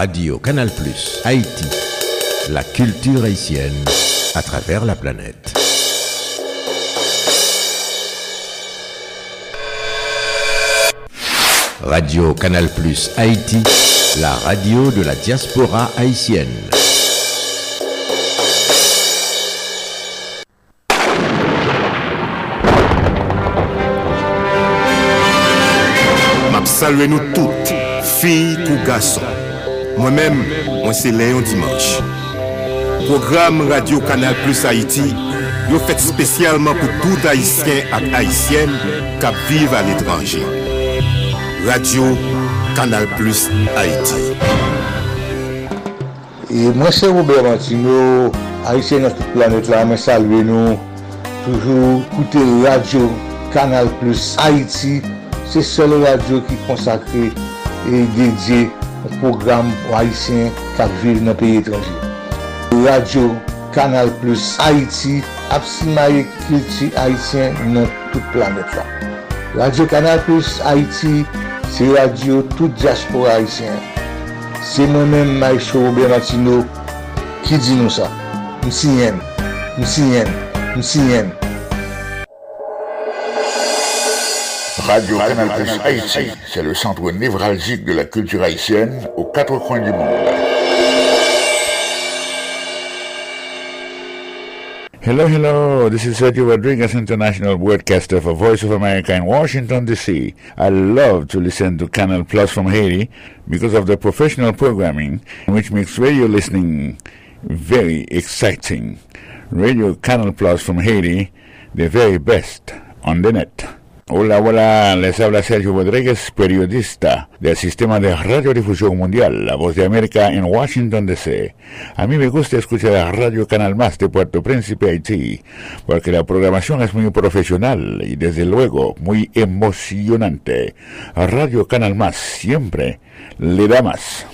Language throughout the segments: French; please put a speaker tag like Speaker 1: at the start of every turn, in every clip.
Speaker 1: Radio Canal Plus Haïti. La culture haïtienne à travers la planète. Radio Canal Plus Haïti, la radio de la diaspora haïtienne.
Speaker 2: M'a salué nous toutes, filles ou garçons. Mwen men, mwen se Leon Dimanche. Program Radio Kanal Plus Haiti yo fet spesyalman pou tout Haitien ak Haitienne kap vive al etranje. Radio Kanal Plus Haiti.
Speaker 3: E mwen se Robert Mantino, Haitien nan tout planet la, mwen salve nou. Toujou koute Radio Kanal Plus Haiti, se sol radio ki konsakre e dedye haïtien qui vivent dans le pays étranger. Radio Canal Plus Haïti, Absimaye culture haïtien dans toute planète là. Radio Canal Plus Haïti, c'est radio toute diaspora haïtien. C'est moi-même, Maïcho Robert Martino, qui dit nous ça. M'signène, m'signène, m'signène.
Speaker 4: Radio Canal Plus Haïti, c'est le centre névralgique de la culture haïtienne aux quatre coins du monde. Hello, hello. This is Sergio Rodriguez, international broadcaster for Voice of America in Washington, D.C. I love to listen to Canal Plus from Haiti because of the professional programming, which makes radio listening very exciting. Radio Canal Plus from Haiti, the very best on the net. Hola, hola, les habla Sergio Rodríguez, periodista del Sistema de Radiodifusión Mundial, La Voz de América en Washington, D.C. A mí me gusta escuchar a Radio Canal Más de Puerto Príncipe, Haití, porque la programación es muy profesional y desde luego muy emocionante. Radio Canal Más siempre le da más.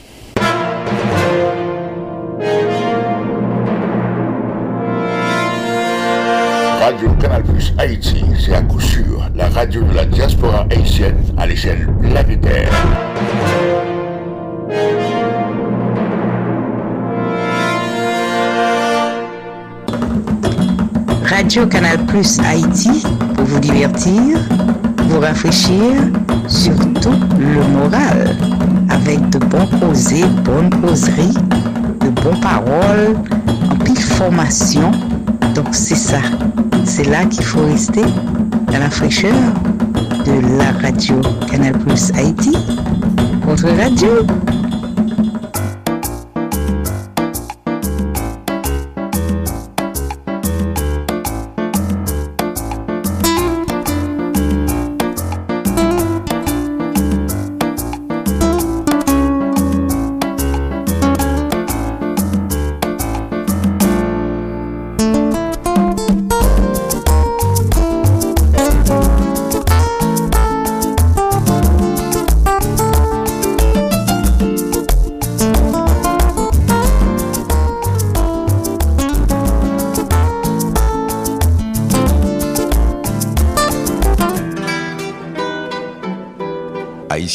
Speaker 4: Radio Canal Plus Haïti, c'est à coup sûr la radio de la diaspora haïtienne à l'échelle planétaire.
Speaker 5: Radio Canal Plus Haïti pour vous divertir, vous rafraîchir, surtout le moral, avec de bons causés, bonnes causeries, de bonnes paroles, formation. Donc c'est ça, c'est là qu'il faut rester, dans la fraîcheur de la radio Canal Plus Haïti, votre radio.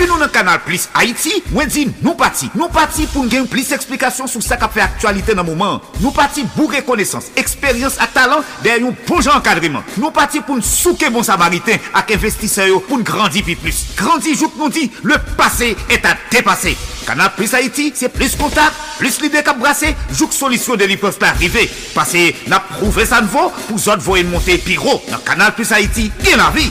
Speaker 6: Depi nou nan kanal Plus Haiti, mwen di nou pati. Nou pati pou gen plis eksplikasyon sou sa ka fe aktualite nan mouman. Nou pati bou rekonesans, eksperyans a talant der yon bon jan kadriman. Nou pati pou nou souke bon samariten ak investiseyo pou nou grandi pi plus. Grandi jout nou di, le pase et a depase. Kanal Plus Haiti, se plus kontak, plus lide kap brase, jout solisyon de li pos pa arrive. Pase na prouve sa nvo pou zot voye monte pi ro. Nan kanal Plus Haiti, gen la vi.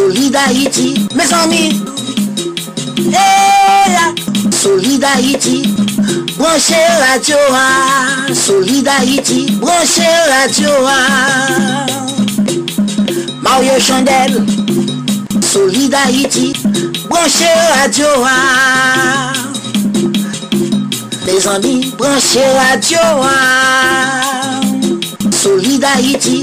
Speaker 7: Solid Haïti, mes amis. Hey, Solid Haïti. Branchez radio. Solid Haïti. Branchez radio. Mario Chandel, Solid Haïti, branchez radio. Mes amis, branchez radio. Solid Haïti,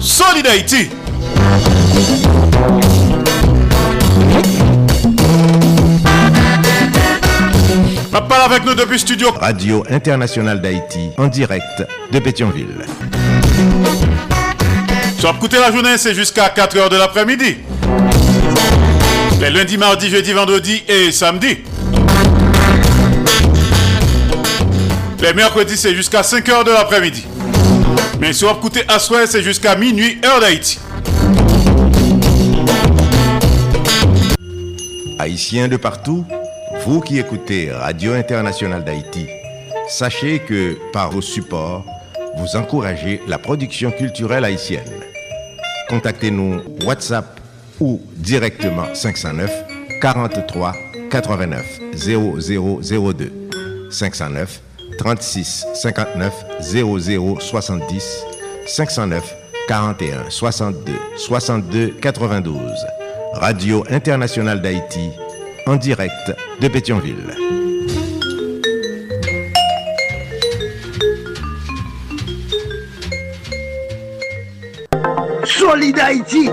Speaker 8: Solid Haïti Ma parle avec nous depuis studio
Speaker 1: Radio Internationale d'Haïti, en direct de Pétionville.
Speaker 8: Soit écouter la journée, c'est jusqu'à 4h de l'après-midi. Les lundis, mardis, jeudi, vendredi et samedi. Les mercredis, c'est jusqu'à 5h de l'après-midi. Mais si vous écoutez à c'est jusqu'à minuit, heure d'Haïti.
Speaker 1: Haïtiens de partout, vous qui écoutez Radio Internationale d'Haïti, sachez que par vos supports, vous encouragez la production culturelle haïtienne. Contactez-nous WhatsApp ou directement 509 43 89 0002 509 36 59 00 70 509 41 62 62 92. Radio Internationale d'Haïti, en direct de Pétionville.
Speaker 9: Solide Haïti,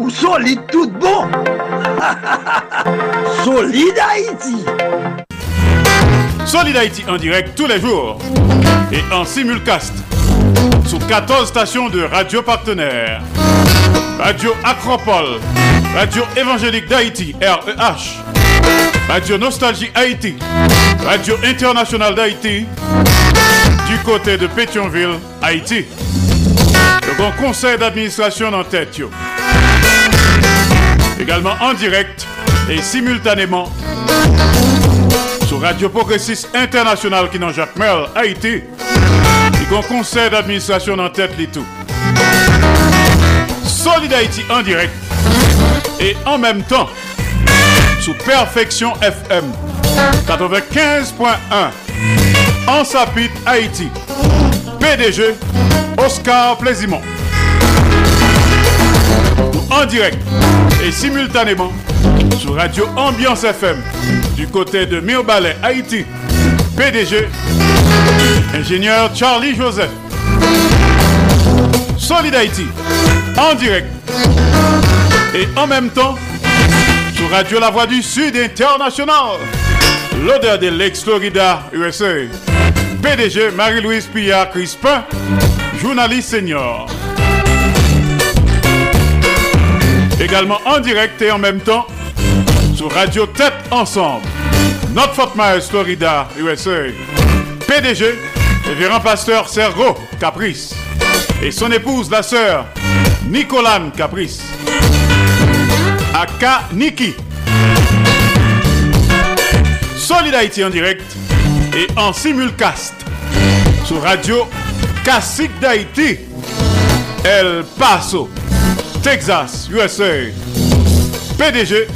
Speaker 9: ou solide tout bon? solide Haïti.
Speaker 8: Solid Haïti en direct tous les jours et en simulcast sur 14 stations de radio partenaires. Radio Acropole, Radio Évangélique d'Haïti, REH, Radio Nostalgie Haïti, Radio Internationale d'Haïti, du côté de Pétionville, Haïti. Le grand conseil d'administration en tête. Également en direct et simultanément Radio Progressiste International qui dans Jacques Merle, Haïti. Le grand conseil d'administration en tête, les tout. Solid Haïti en direct et en même temps sous Perfection FM 95.1 en Sapit Haïti. PDG Oscar Plaisimont. En direct et simultanément sur Radio Ambiance FM du côté de Mirbalet, Haïti. PDG ingénieur Charlie Joseph. Solid Haïti en direct et en même temps sur Radio La Voix du Sud International. L'odeur de l'ex-Florida, USA. PDG Marie-Louise Pillard Crispin, journaliste senior. Également en direct et en même temps sur Radio Tête Ensemble. Notre Fort Myers, Florida, USA. PDG, révérend pasteur Sergo Caprice. Et son épouse, la sœur Nicolane Caprice. Aka Niki. Solid Haïti en direct et en simulcast sur Radio Classique d'Haïti, El Paso, Texas, USA. PDG,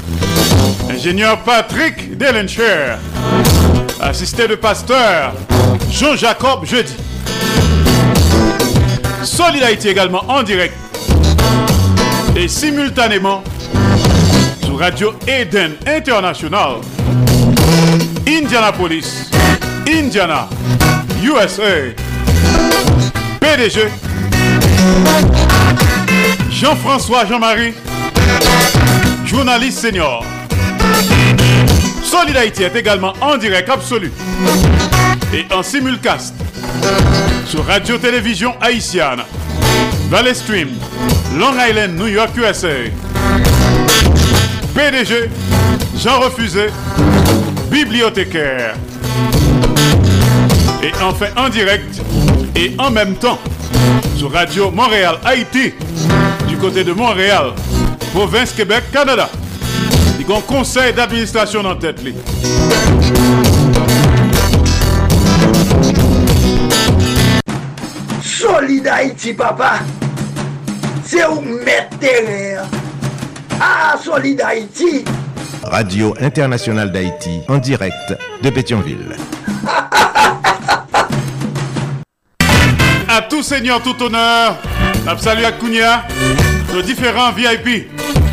Speaker 8: ingénieur Patrick Delencher, assisté de pasteur Jean-Jacob Jeudi. Solid Haïti également en direct et simultanément sur Radio Eden International, Indianapolis, Indiana, USA. PDG Jean-François Jean-Marie, journaliste senior. Solid Haïti est également en direct absolu et en simulcast sur Radio-Télévision Haïtienne, Valley Stream, Long Island, New York, USA. PDG Jean Refusé, bibliothécaire. Et enfin en direct et en même temps sur Radio Montréal Haïti du côté de Montréal, province Québec, Canada. Il y a un conseil d'administration en tête. Li.
Speaker 9: Solid Haïti, papa. C'est où mettre terrain. Ah, Solid Haïti.
Speaker 1: Radio Internationale d'Haïti en direct de Pétionville.
Speaker 8: À tout seigneur, tout honneur, salut à Kounia, nos différents VIP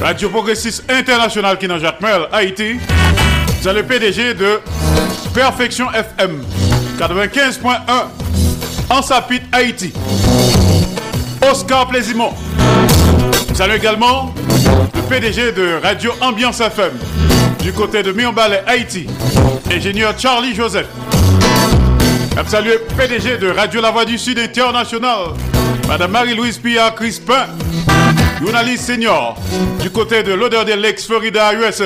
Speaker 8: Radio Progressiste International qui Merle, Haïti. C'est le PDG de Perfection FM 95.1 en Sapit, Haïti. Oscar Plaisimont. Saluons également le PDG de Radio Ambiance FM du côté de Mirbalet, Haïti. Ingénieur Charlie Joseph. Salut PDG de Radio La Voix du Sud International. Madame Marie-Louise Pillard Crispin, journaliste senior du côté de l'odeur de l'ex Florida, USA.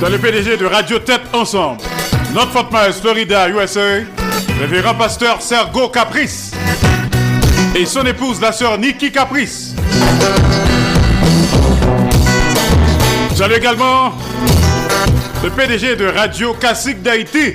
Speaker 8: Dans le PDG de Radio Tête Ensemble, notre Fort Myers, Florida, USA, révérend pasteur Sergo Caprice et son épouse, la sœur Nikki Caprice. Salut également le PDG de Radio Classique d'Haïti,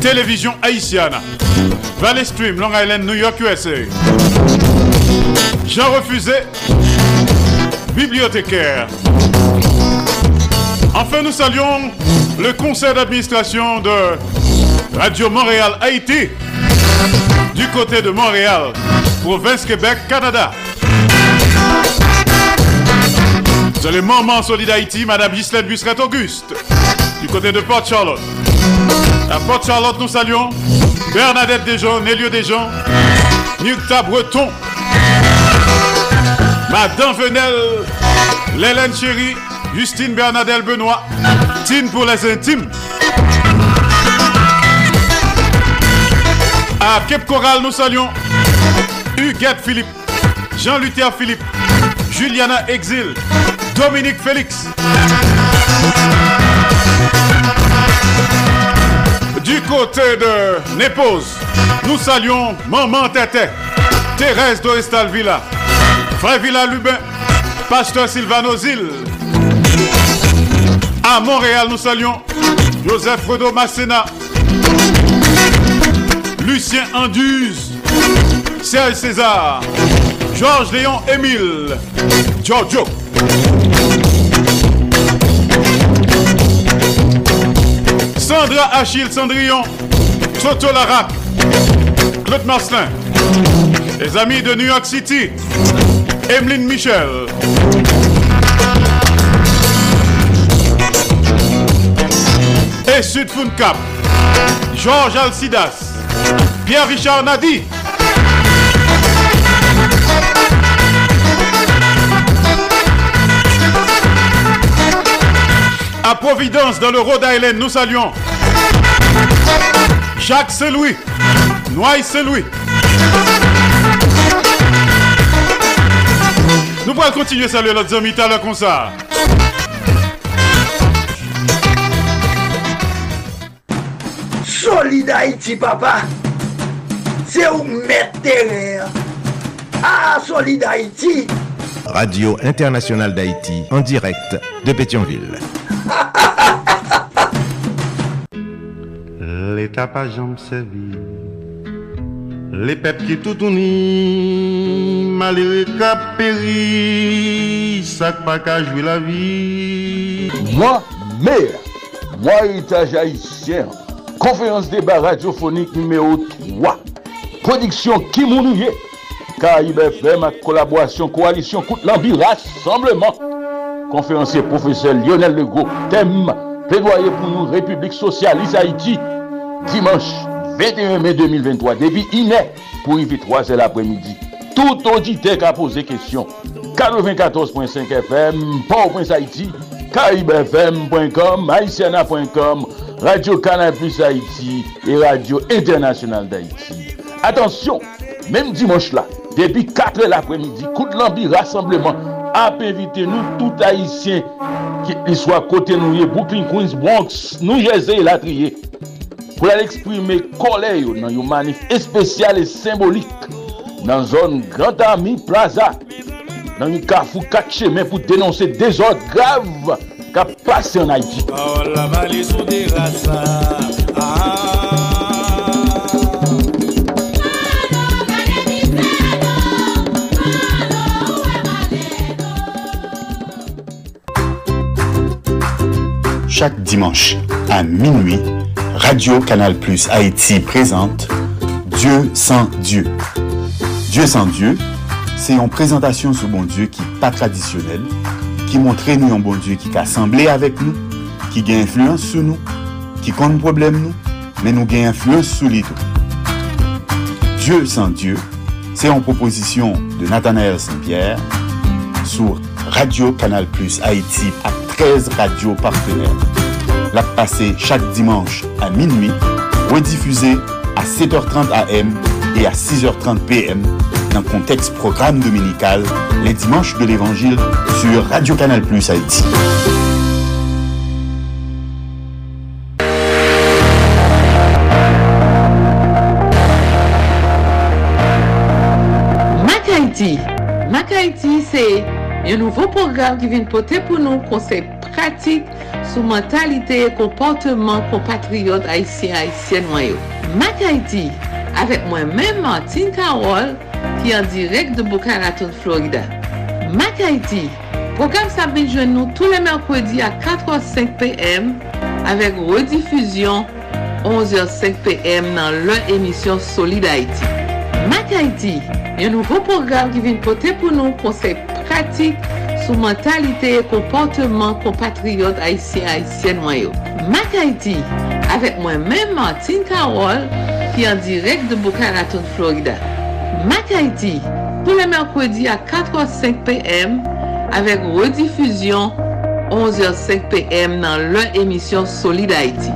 Speaker 8: Télévision Haïtienne, Valley Stream, Long Island, New York, USA. Jean Refusé, bibliothécaire. Enfin, nous saluons le conseil d'administration de Radio Montréal Haïti du côté de Montréal, province Québec, Canada. C'est le moment solide Haïti, Madame Ghislaine Busseret-Auguste, du côté de Port Charlotte. À Port Charlotte, nous saluons Bernadette Desjons, Nélio Desjons, Nukta Breton, Madame Venel, Lélène Chéri, Justine Bernadette Benoît, Tine pour les intimes. À Cape Coral, nous saluons Huguette Philippe, Jean-Luther Philippe, Juliana Exil, Dominique Félix. Du côté de Népose, nous saluons Maman Tété, Thérèse Doristal Villa, Frère Villa Lubin, Pasteur Sylvano Zil. À Montréal, nous saluons Joseph Fredo Massena, Lucien Anduze, Serge César, Georges Léon Émile, Giorgio. Sandra Achille Cendrillon, Toto Larac, Claude Marcelin, les amis de New York City, Emeline Michel. Et Sud Cap, Georges Alcidas, Pierre-Richard Nadi. À Providence, dans le Rhode Island, nous saluons Jacques Selouis, Noailles Selouis. Nous pourrons continuer à saluer notre ami tout à l'heure comme ça.
Speaker 9: Solid Haïti, papa. C'est où mettre terrain. Ah, Solid Haïti.
Speaker 1: Radio Internationale d'Haïti, en direct de Pétionville.
Speaker 10: L'État pas jambe servi. Les peuples qui tout unis, malheureux cap péri, ça pas qu'à jouer la vie.
Speaker 11: Moi, maire, moi, étage haïtien, conférence débat radiophonique numéro 3, production Kimounouye, Caraïbes FM, collaboration coalition Coute Lambi, rassemblement. Conférencier professeur Lionel Legault, thème plaidoyer pour nous, République socialiste Haïti, dimanche 21 mai 2023, debi inè pou yvi 3 el apremidi. Tout audite ka pose kestyon. 94.5 FM, Port-au-Prince Haïti, karibfm.com, haïtiana.com, Radio Canal Plus Haïti et Radio Internationale d'Haïti. Atensyon, mèm dimanche la, debi 4 el apremidi, kout lambi rassembleman ap evite nou tout haïtien ki li swa kote nou ye Brooklyn, Queens, Bronx, nou jese latriye. pou lal eksprime kole yo nan yon manif espesyal e sembolik nan zon Grand Ami Plaza nan yon kafou kache men pou denonse dezod grav ka pase an Haiti.
Speaker 12: Chak dimanche a minuit Radio Canal Plus Haïti présente Dieu sans Dieu. Dieu sans Dieu, c'est une présentation sur bon Dieu qui n'est pas traditionnel, qui montre nous un bon Dieu qui a assemblé avec nous, qui a influence sur nous, qui compte problème nous, mais nous gagne influence sur les. Dieu sans Dieu, c'est une proposition de Nathanaël Saint-Pierre sur Radio Canal Plus Haïti à 13 radios partenaires. La passé chaque dimanche à minuit, rediffusée à 7h30 AM et à 6h30 PM dans le contexte programme dominical les dimanches de l'Évangile sur Radio Canal Plus Haïti.
Speaker 13: Mac Haïti. Mac Haïti, c'est un nouveau programme qui vient porter pour nous conseils pratiques sou mentalite e komporteman kompatriot Haitien-Haitien wanyo. Mak Haiti, avek mwen men Martin Karol, ki an direk de Boca Raton, Florida. Mak Haiti, program sa benjwen nou tou le merkwedi a 4h05 pm, avek redifuzyon 11h05 pm nan lè emisyon Solid Haiti. Mak Haiti, yon nouvo program ki vin pote pou nou konsep pratik sur mentalité et comportement compatriotes haïtiens haïtiennes noyaux. Mac Haïti, avec moi-même Martine Carole, qui est en direct de Boca Raton, Florida. Mac Haïti, tous les mercredis à 4h05 p.m. avec rediffusion 11h05 p.m. dans leur émission Solid Haïti.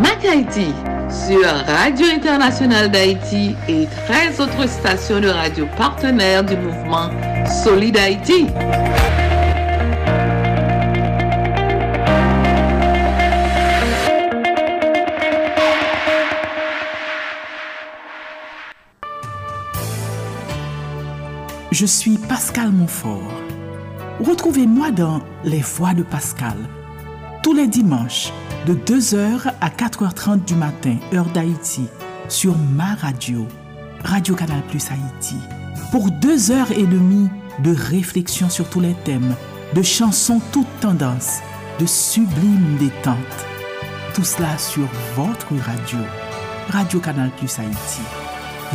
Speaker 13: Mac Haïti sur Radio Internationale d'Haïti et 13 autres stations de radio partenaires du mouvement Solid Haïti.
Speaker 14: Je suis Pascal Montfort. Retrouvez-moi dans Les Voix de Pascal, tous les dimanches, de 2h à 4h30 du matin, heure d'Haïti, sur ma radio, Radio Canal Plus Haïti, pour deux heures et demie de réflexion sur tous les thèmes, de chansons toutes tendances, de sublimes détentes. Tout cela sur votre radio, Radio Canal Plus Haïti.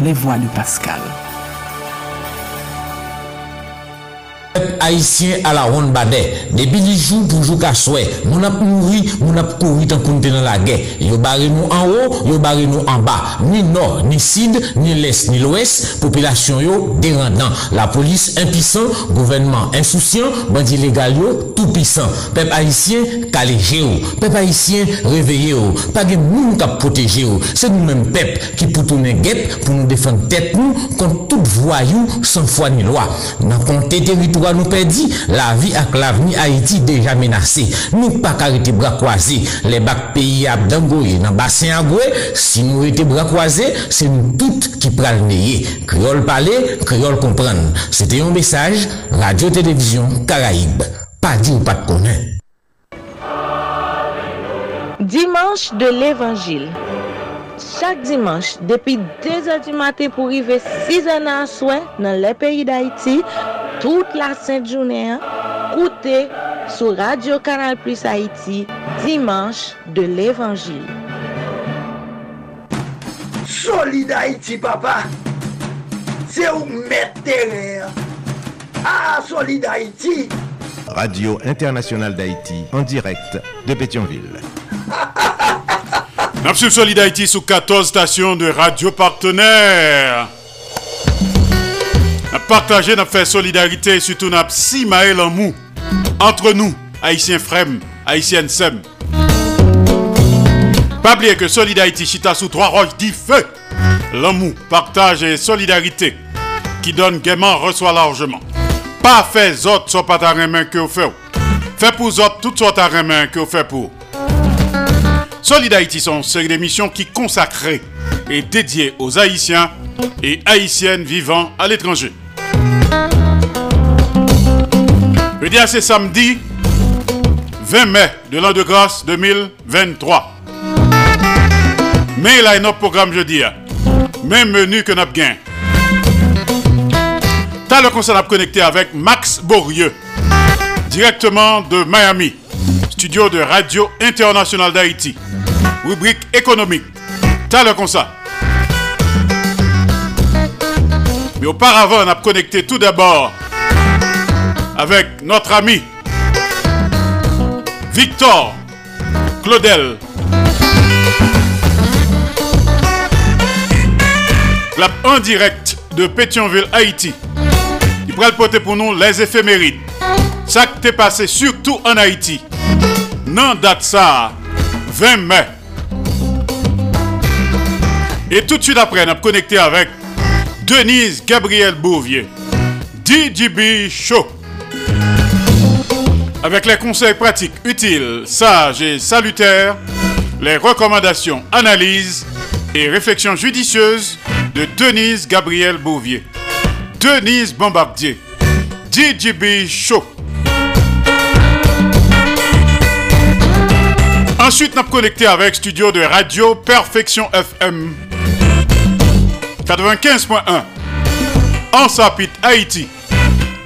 Speaker 14: Les Voix de Pascal.
Speaker 15: Haïtien à la ronde badet. Depuis les jours pour jouer qu'à souhait. Mon ap mouri, mon ap couru dans la guerre. Yo barré nous en haut, yo barré nous en bas. Ni nord, ni sud, ni l'est, ni l'ouest. Population yo dérendant. La police impuissant, gouvernement insouciant, bandit légal tout puissant. Peuple haïtien calégé. Peuple haïtien réveillé yo. Pas de moun qui protéger yo. C'est nous-mêmes peuple qui pour tourner guêpe pour nous défendre tête nous contre tout voyou sans foi ni loi. Nous perdit, la vie avec l'avenir Haïti déjà menacée. Nous pas arrêter bras croisés. Les bacs pays à Dangoye, dans bassin si nous étions bras c'est nous toutes qui neye. Créole parler, créole comprendre. C'était un message, Radio-Télévision Caraïbe. Pas dit ou pas de connaître.
Speaker 16: Dimanche de l'Évangile. Chaque dimanche, depuis 2h du matin pour arriver 6h à soin dans les pays d'Haïti, toute la sainte journée, écoutez sur Radio Canal Plus Haïti, dimanche de l'Évangile.
Speaker 9: Solid Haïti, papa. C'est où mettre terre. Ah, Solid Haïti.
Speaker 1: Radio Internationale d'Haïti, en direct de Pétionville.
Speaker 8: Napsul Solid Haïti sous 14 stations de radio partenaires. N'a partagé, n'a solidarité surtout n'a si maël. Entre nous, Haïtiens frem, Haïtiennes sem. Pas oublier que Solid Haïti chita sous trois roches dit feu. L'amour, partage et solidarité qui donne gaiement reçoit largement. Pas fait autres soit pas ta main que vous faites. Fait pour autres toutes sortes ta main que vous faites pour. Solid Haïti sont une série d'émissions qui consacrées et dédiées aux Haïtiens et Haïtiennes vivant à l'étranger. Le dia c'est samedi 20 mai de l'an de grâce 2023. Mais il y a un autre programme jeudi. Même menu que nous avons. T'as le conseil à connecter avec Max Borieux, directement de Miami, studio de Radio Internationale d'Haïti, rubrique économique. T'as le conseil. Mais auparavant, on a connecté tout d'abord avec notre ami Victor Claudel. Clap en direct de Pétionville, Haïti. Il pourrait porter pour nous les éphémérides. Ça qui t'est passé surtout en Haïti. Non, date ça, 20 mai. Et tout de suite après, on a connecté avec Denise Gabriel Bouvier. DJB Show. Avec les conseils pratiques utiles, sages et salutaires, les recommandations, analyses et réflexions judicieuses de Denise Gabriel Bouvier. Denise Bombardier. DJB Show. Ensuite, nous connecté avec studio de radio Perfection FM 95.1 en Sapit, Haïti.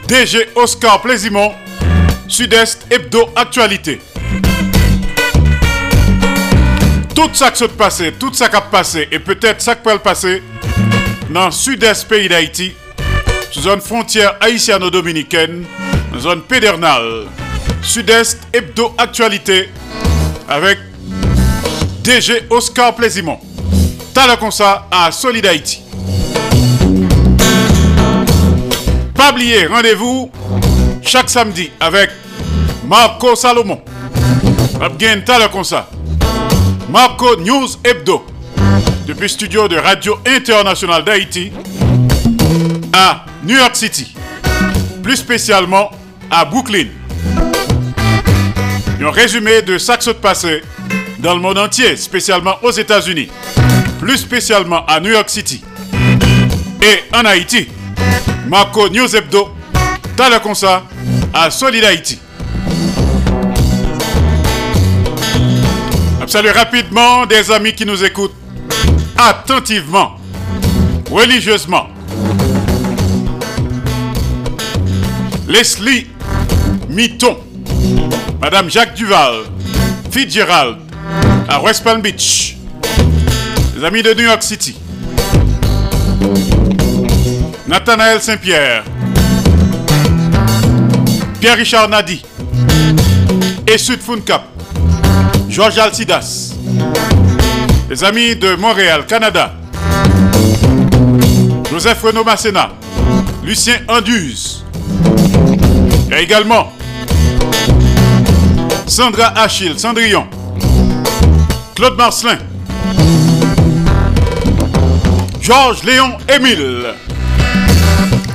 Speaker 8: DG Oscar Plaisimont, Sud-Est Hebdo Actualité. Tout ça qui s'est passé, tout ça qui a passé et peut-être ça qui peut le passer dans le Sud-Est pays d'Haïti, zone frontière haïtiano-dominicaine, zone pédernale. Sud-Est Hebdo Actualité avec DG Oscar Plaisimont. T'as comme ça à Solid Haïti. Pas oublier, rendez-vous chaque samedi avec Marco Salomon. Bien t'as comme ça. Marco News Hebdo. Depuis studio de Radio Internationale d'Haïti à New York City. Plus spécialement à Brooklyn. Un résumé de ce qui passé dans le monde entier, spécialement aux États-Unis, plus spécialement à New York City et en Haïti. Marco News Hebdo, concert à Solid Haïti. Salut rapidement des amis qui nous écoutent attentivement, religieusement. Leslie Mitton, Madame Jacques Duval, Fitzgerald, à West Palm Beach. Les amis de New York City. Nathanaël Saint-Pierre. Pierre-Richard Nadi. Et Sud. Georges Alcidas. Les amis de Montréal, Canada. Joseph Renaud Masséna. Lucien Anduze. Et également Sandra Achille, Cendrillon. Claude Marcelin. Georges Léon Émile.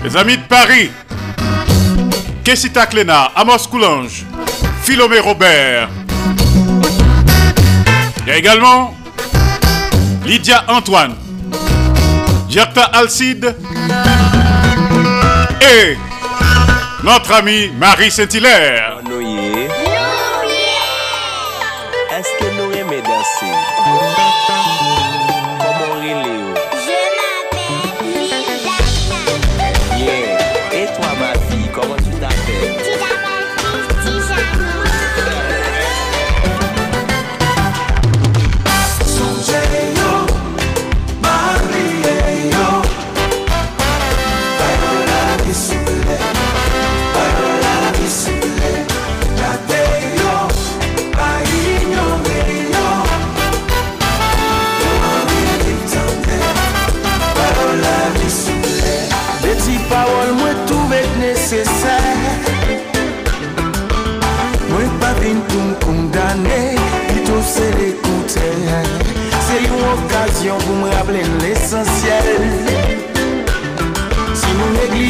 Speaker 8: Les amis de Paris. Kessita Clénard, Amos Coulange. Philomé Robert. Il y a également Lydia Antoine. Gerta Alcide. Et notre ami Marie Saint-Hilaire.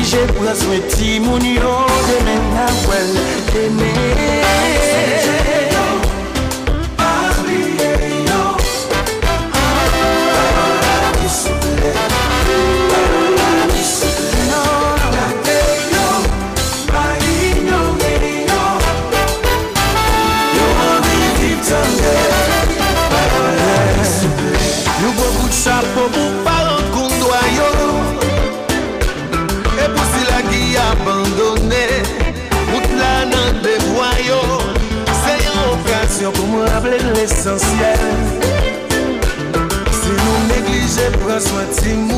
Speaker 17: Oblige pran swen ti moun yo Deme na wel, deme esensyel Se nou neglije, pren soin ti mou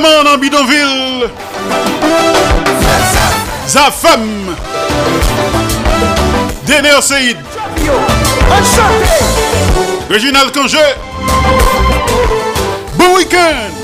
Speaker 8: Diamant dans Bidonville. Zafam. Dener Seyd. Réginald Congé. Bon week-end.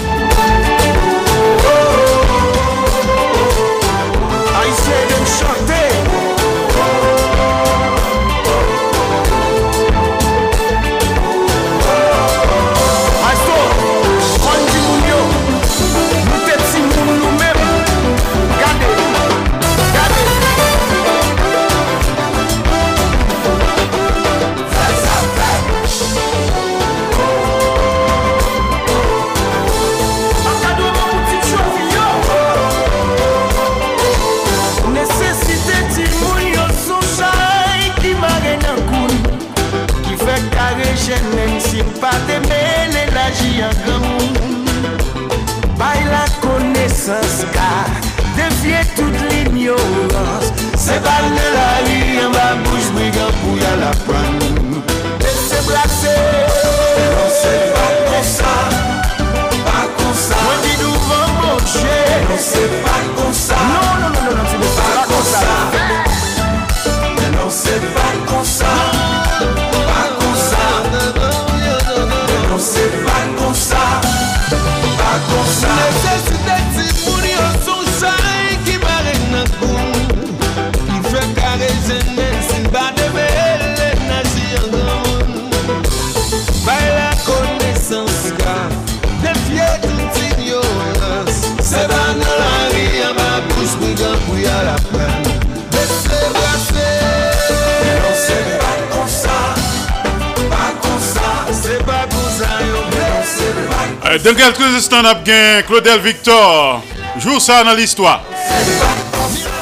Speaker 17: Pas
Speaker 8: Euh, Dans quelques instants, on a bien Claudel Victor. Joue ça dans l'histoire.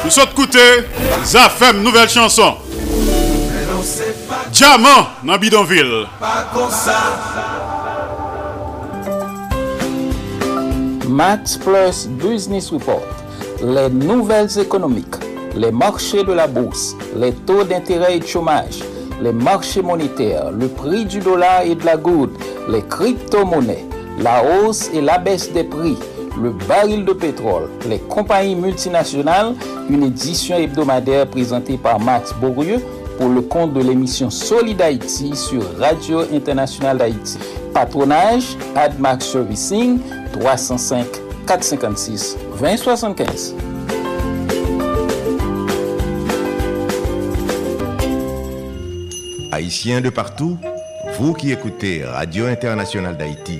Speaker 8: Nous sommes écoutés. Zafem, nouvelle chanson. Diamant dans Bidonville.
Speaker 18: Max Plus Business Report, les nouvelles économiques, les marchés de la bourse, les taux d'intérêt et de chômage, les marchés monétaires, le prix du dollar et de la goutte, les crypto-monnaies, la hausse et la baisse des prix, le baril de pétrole, les compagnies multinationales, une édition hebdomadaire présentée par Max Bourrieux pour le compte de l'émission Solid Haïti sur Radio Internationale d'Haïti. Patronage AdMax Servicing 305 456 2075.
Speaker 1: Haïtiens de partout, vous qui écoutez Radio Internationale d'Haïti,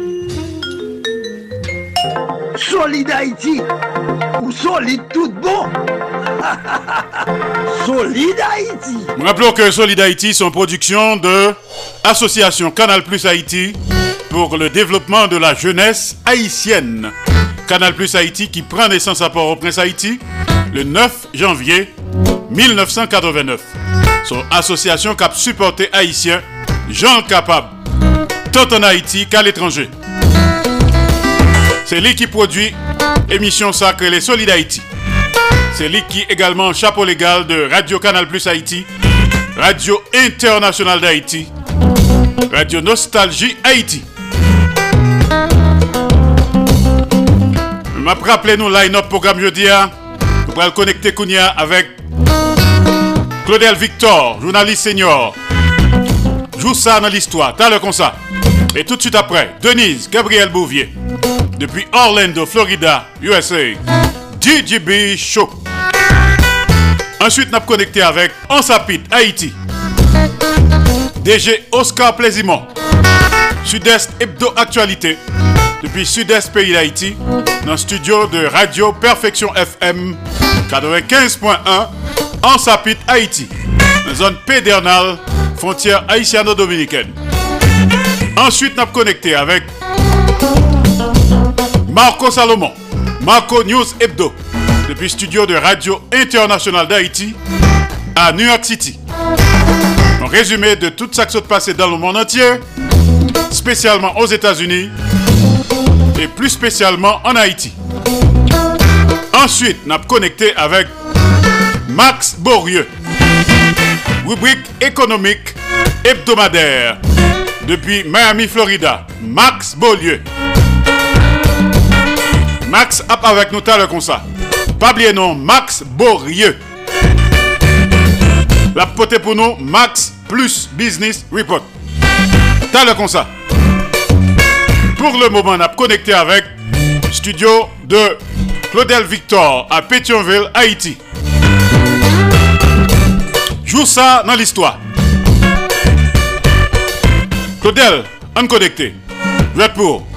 Speaker 9: Solid Haïti ou solide tout bon Solid Haïti
Speaker 8: rappelons que Solid Haïti sont production de Association Canal Plus Haïti pour le développement de la jeunesse haïtienne. Canal Plus Haïti qui prend naissance à Port-au-Prince Haïti le 9 janvier 1989. Son association cap supporté haïtien Jean Capable. tant en Haïti qu'à l'étranger. C'est lui qui produit émission sacrée Les Solides Haïti. C'est lui qui également chapeau légal de Radio Canal Plus Haïti, Radio Internationale d'Haïti, Radio Nostalgie Haïti. m'a rappelé nous line-up programme jeudi. hein. Nous allons connecter Kounia avec Claudel Victor, journaliste senior. Joue ça dans l'histoire, t'as le comme ça. Et tout de suite après, Denise Gabriel Bouvier, depuis Orlando, Florida, USA. DJB Show. Ensuite, nous connecté avec Ansapit, Haïti. DG Oscar Plaisimont. Sud-Est Hebdo Actualité. Depuis Sud-Est Pays d'Haïti. Dans le studio de Radio Perfection FM 95.1. Ansapit, Haïti. Dans zone pédernale, frontière haïtiano-dominicaine. Ensuite, nous connecté avec Marco Salomon. Marco News Hebdo. Depuis studio de Radio Internationale d'Haïti à New York City. Un résumé de tout ça qui s'est passé dans le monde entier, spécialement aux États-Unis et plus spécialement en Haïti. Ensuite, nous avons connecté avec Max Borieux, rubrique économique hebdomadaire depuis Miami, Florida. Max Beaulieu. Max up avec nous tout comme ça. Pas non, Max Borieux. La potée pour nous, Max plus Business Report. Tout à l'heure comme. Pour le moment, on a connecté avec studio de Claudel Victor à Pétionville, Haïti. Joue ça dans l'histoire. Claudel, on connecté. Vous pour?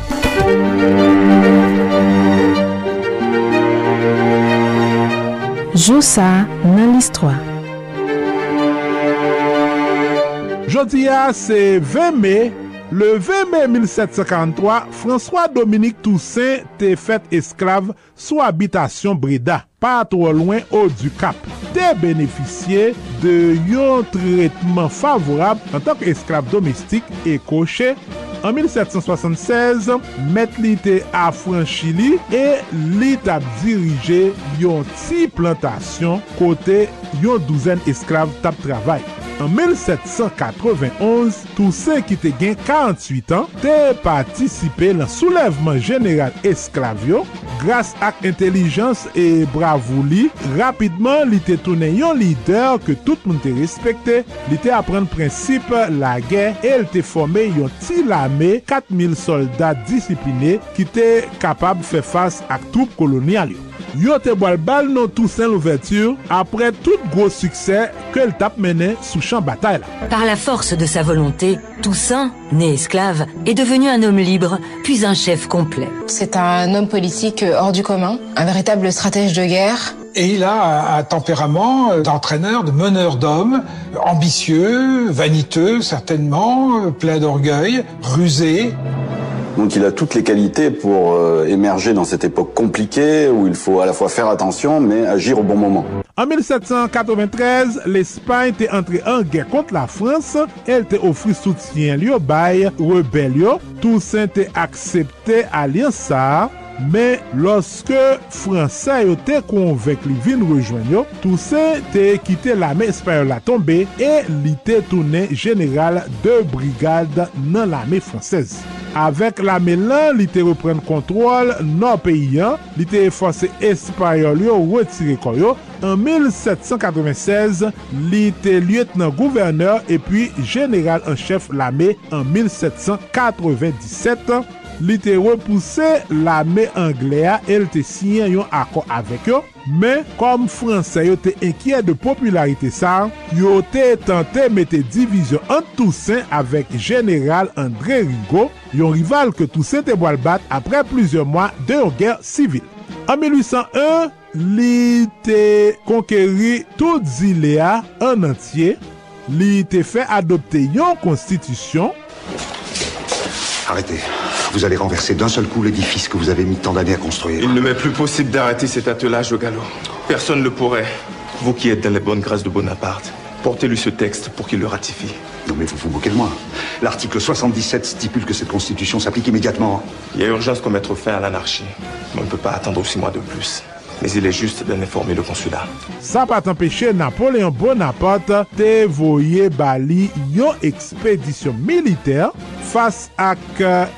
Speaker 19: Joue ça dans l'histoire.
Speaker 20: Jodia, c'est 20 mai. Le 20 mai 1743, François-Dominique Toussaint te fait esclave sous habitation Breda, pas trop loin au du Cap. Te bénéficié de yon traitement favorable en tant qu'esclave domestique et coché An 1776, met li te afran li e li tap dirije yon ti plantasyon kote yon douzen esklav tap travay. En 1791, Toussaint ki te gen 48 an, te patisipe lan soulevman general esklavyo. Gras ak intelijans e bravou li, rapidman li te tounen yon lider ke tout moun te respekte, li te apren prinsip la gen, el te forme yon ti lame 4000 soldat disipline ki te kapab fe fas ak troup kolonial yo. Yo te boal bal non Toussaint l'ouverture apre tout gros succès ke l tap sou champ bataille la.
Speaker 21: Par la force de sa volonté, Toussaint, né esclave, est devenu un homme libre, puis un chef complet.
Speaker 22: C'est un homme politique hors du commun, un véritable stratège de guerre.
Speaker 23: Et il a un tempérament d'entraîneur, de meneur d'hommes, ambitieux, vaniteux certainement, plein d'orgueil, rusé.
Speaker 24: Donc il a toutes les qualités pour euh, émerger dans cette époque compliquée où il faut à la fois faire attention mais agir au bon moment.
Speaker 20: En 1793, l'Espagne était entrée en guerre contre la France. Elle t'a offert soutien lié au bail rébellion. Toussaint t'a accepté alliance ça. Men, loske Fransay yo te konvek li vin rejoen yo, Toussaint te kite la me Espanyol la tombe e li te toune general de brigade nan la me Fransese. Avèk la melan, li te repren kontrol nan peyi an, li te efose espanyol yo wetire koyo. En 1796, li te lieutenant gouverneur epi general en chef la me en 1797. li te repouse la me Anglea el te sinyen yon akon avek yo, men kom Fransè yo te enkye de popularite sa, yo te tante mette divizyon an Toussaint avek General André Rigaud, yon rival ke Toussaint te boal bat apre plizye mwa de yon ger sivil. An 1801, li te konkeri tout zilea an antye, li te fe adopte yon konstitisyon.
Speaker 25: Arrete. Vous allez renverser d'un seul coup l'édifice que vous avez mis tant d'années à construire.
Speaker 26: Il ne m'est plus possible d'arrêter cet attelage au galop. Personne ne le pourrait. Vous qui êtes dans les bonnes grâces de Bonaparte, portez-lui ce texte pour qu'il le ratifie.
Speaker 25: Non mais vous vous moquez de moi. L'article 77 stipule que cette constitution s'applique immédiatement.
Speaker 26: Il y a urgence qu'on mette fin à l'anarchie. Mais on ne peut pas attendre six mois de plus. mais il est juste d'en informer le consulat.
Speaker 20: Ça pas empêché Napoléon Bonaparte de voyer Bali yon expédition militaire face à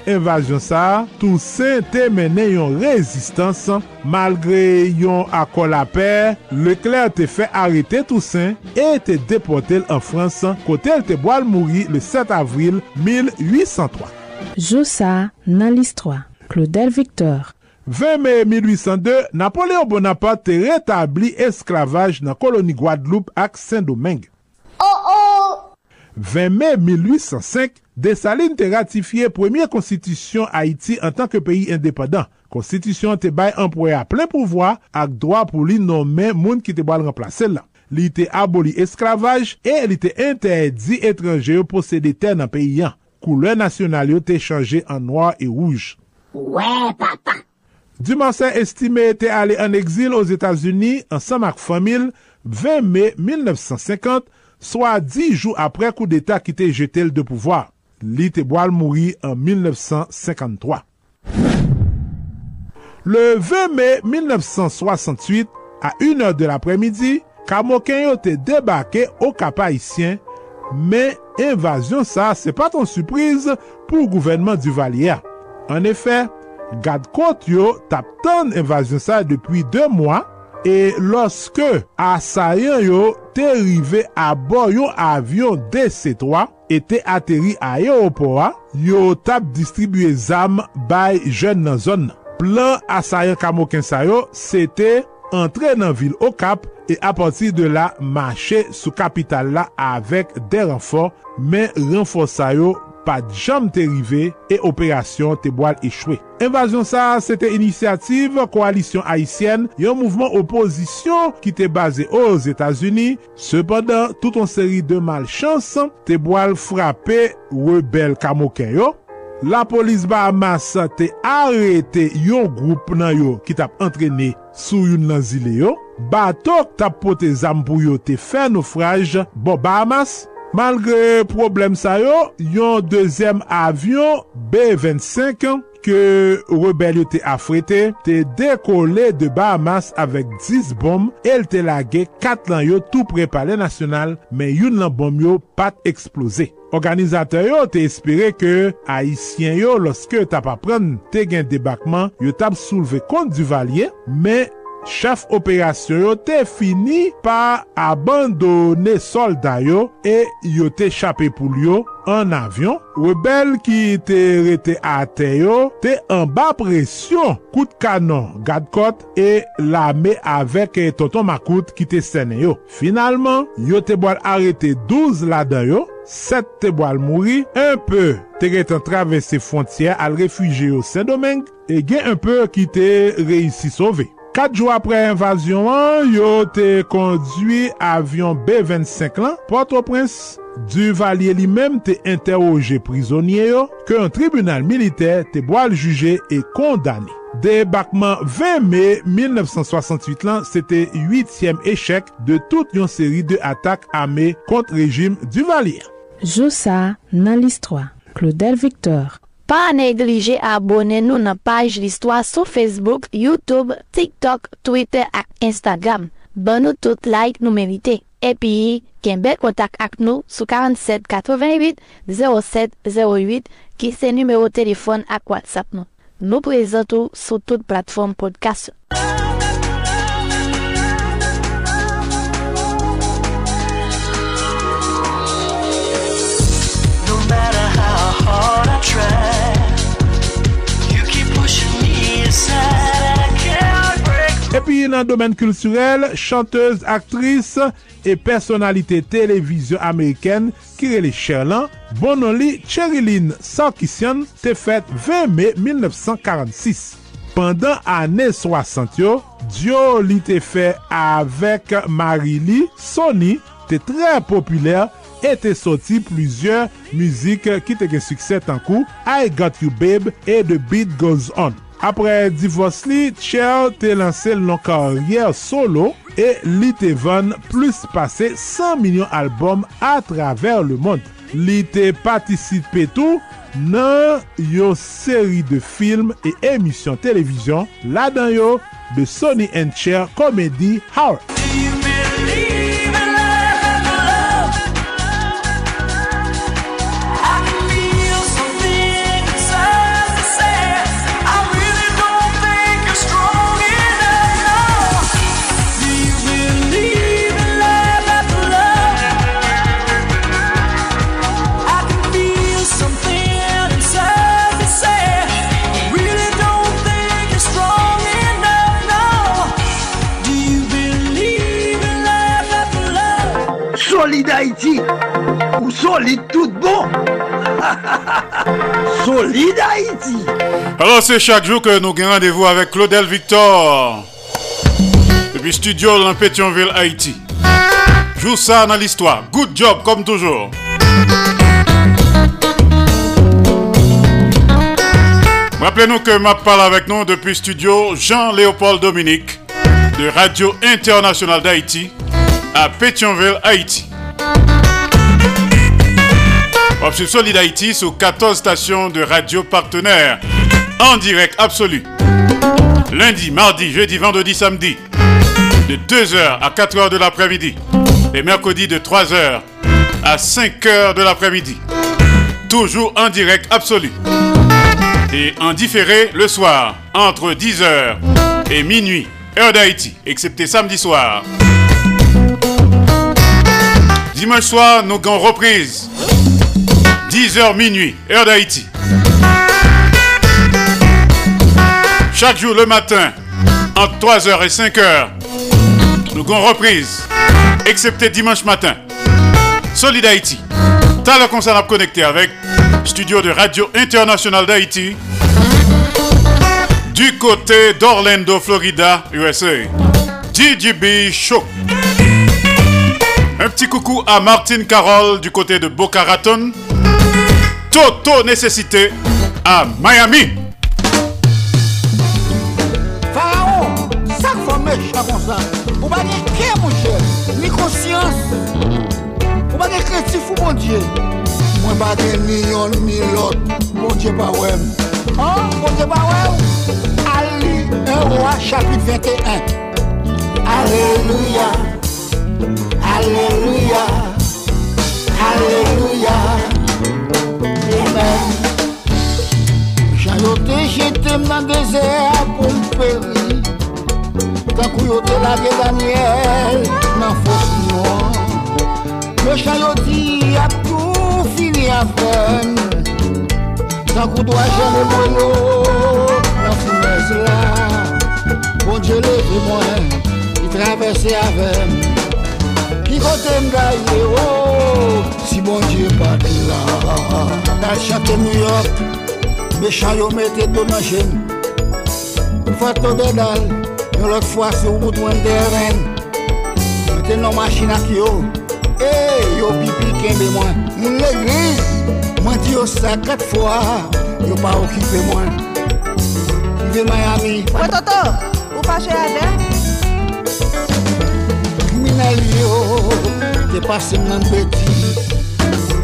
Speaker 20: l'invasion ça, Toussaint te mené yon résistance malgré yon accord la paix. Leclerc te fait arrêter Toussaint et te déporté en France côté te boile mourir le 7 avril 1803.
Speaker 19: Joussa nan l'histoire. Claudel Victor
Speaker 20: 20 mai 1802, Napoléon Bonaparte te retabli esklavaj nan koloni Guadeloupe ak Saint-Domingue. Oh oh! 20 mai 1805, Dessalines te ratifiye premier konstitisyon Haiti an tanke peyi indépendant. Konstitisyon te bay employe a plen pouvoi ak doa pou li nomen moun ki te boal remplase la. Li te aboli esklavaj e li te interdi etranje yo posede ten nan peyi an. Koule nasyonal yo te chanje an noa e rouj.
Speaker 27: Ouè ouais, papa!
Speaker 20: Dumansè estime te ale an exil os Etats-Unis ansam ak famil 20 mai 1950, swa 10 jou apre kou d'Etat ki te jetel de pouvoir. Li te boal mouri an 1953. Le 20 mai 1968, a 1 heure de l'après-midi, Kamoken yo te debake o kapayisyen, men invasyon sa se pa ton surprise pou gouvernement du Valier. En efè, gad kont yo tap tan evasyon sa depi 2 mwa, e loske asayen yo te rive a bo yo avyon DC-3 e te ateri a Europoa, yo tap distribuye zam bay jen nan zon. Plan asayen kamoken sa yo, se te entre nan vil o kap e apati de la mache sou kapital la avek de renfor, men renfor sa yo pa jam te rive e operasyon te boal echwe. Invasyon sa, se te inisiativ koalisyon Haitien, yon mouvment oposisyon ki te base os Etats-Unis, sepadan tout an seri de malchans te boal frape rebel kamoken yo. La polis Bahamas te arete yon group nan yo ki tap entrene sou yon nan zile yo. Batok tap pote zam pou yo te fe naufraj bo Bahamas. Malgre problem sa yo, yon dezem avyon B-25 ke rebel yo te afrete, te dekole de Bahamas avek 10 bom, el te lage 4 lan yo tou prepale nasyonal, men yon lan bom yo pat eksplose. Organizatè yo te espere ke Haitien yo loske tap apren te gen debakman, yo tap souleve kont du valye, men chef operasyon yo te fini pa abandone solda yo e yo te chape pou yo an avyon. Rebel ki te rete ate yo te an ba presyon kout kanon gadkot e lame avek e tonton makout ki te sene yo. Finalman, yo te boal arete 12 la dan yo, 7 te boal mouri, un peu te rete travesse fontyer al refuji yo Saint-Domingue e gen un peu ki te reisi sove. 4 jou apre invasyon an, yo te kondwi avyon B-25 lan, Port-au-Prince, Duvalier li menm te interoje prizonye yo, ke an tribunal militer te boal juje e kondani. Debakman 20 me 1968 lan, se te 8e echec de tout yon seri de atak ame kont rejim Duvalier.
Speaker 19: Joussa nan list 3, Claudel Victor
Speaker 28: Pa neglije abone nou nan paj listwa sou Facebook, Youtube, TikTok, Twitter ak Instagram. Ban nou tout like nou merite. Epi, ken bel kontak ak nou sou 47 88 07 08 ki se numero telefon ak WhatsApp nou. Nou prezentou sou tout platform podcast.
Speaker 20: Epi nan domen kulturel, chanteuse, aktris e personalite televizyon Ameriken Kirele Sherlan, bonon li Cherilyn Sarkisyan te fet 20 me 1946. Pendan ane 60 yo, Dio li te fe avek Marily Sony te tre populer e te soti plizye muzik ki te gen sukset an kou I Got You Babe e The Beat Goes On. Apre divos li, Cher te lanse lon karyer solo e li te ven plus pase 100 milyon albom a traver le mond. Li te patisipe tou nan yo seri de film e emisyon televizyon la dan yo de Sonny and Cher Comedy Hour.
Speaker 9: Ou solide tout bon Solide Haïti
Speaker 8: Alors c'est chaque jour que nous gagnons rendez-vous avec Claudel Victor depuis studio dans Pétionville, Haïti. Joue ça dans l'histoire. Good job comme toujours. Rappelez-nous que m'a parle avec nous depuis studio Jean-Léopold Dominique de Radio Internationale d'Haïti à Pétionville, Haïti. On suit Solid Haïti sur 14 stations de radio partenaires en direct absolu. Lundi, mardi, jeudi, vendredi, samedi de 2h à 4h de l'après-midi et mercredi de 3h à 5h de l'après-midi. Toujours en direct absolu. Et en différé le soir entre 10h et minuit, heure d'Haïti, excepté samedi soir. Dimanche soir, nous avons reprise. 10h minuit, heure d'Haïti. Chaque jour le matin, entre 3h et 5h, nous avons reprise. Excepté dimanche matin. Solid Haïti. T'as le concert à connecter avec studio de Radio Internationale d'Haïti du côté d'Orlando, Florida, USA. DJB Show. Un petit coucou à Martine Carole du côté de Boca Raton. Toto Nécessité à Miami.
Speaker 29: Pharaon, ça faut méchant comme ça. Vous pas de mon cher, ni conscience. Vous pas de créatif mon Dieu? Moi pas de million, ni l'autre. Mon Dieu pas ouais. Hein, mon Dieu pas ouais. Ali, un roi, chapitre 21. Alléluia. Alléluia. Alléluia. yo te jetem nan dese pou mperi Takou yo te lage Daniel nan fos mwen Me chan yo di ap tou fini afen Takou do a jen e mwen yo nan founes la Bon dje leve mwen, i travese avem Ki kote mga ye yo, oh, si bon dje pati la Dal chate New York Me chayo mette do nan jen Mwen de dal Yon lot fwa se ou bout mwen deren Mette nan machina ki yo E yo pipi kembe mwen Moun l'eglis Mwen di yo sa kat fwa Yo pa okipe mwen Mwen Miami.
Speaker 30: Mwen toto, ou pa che ade?
Speaker 29: Minel yo Te pase mnen beti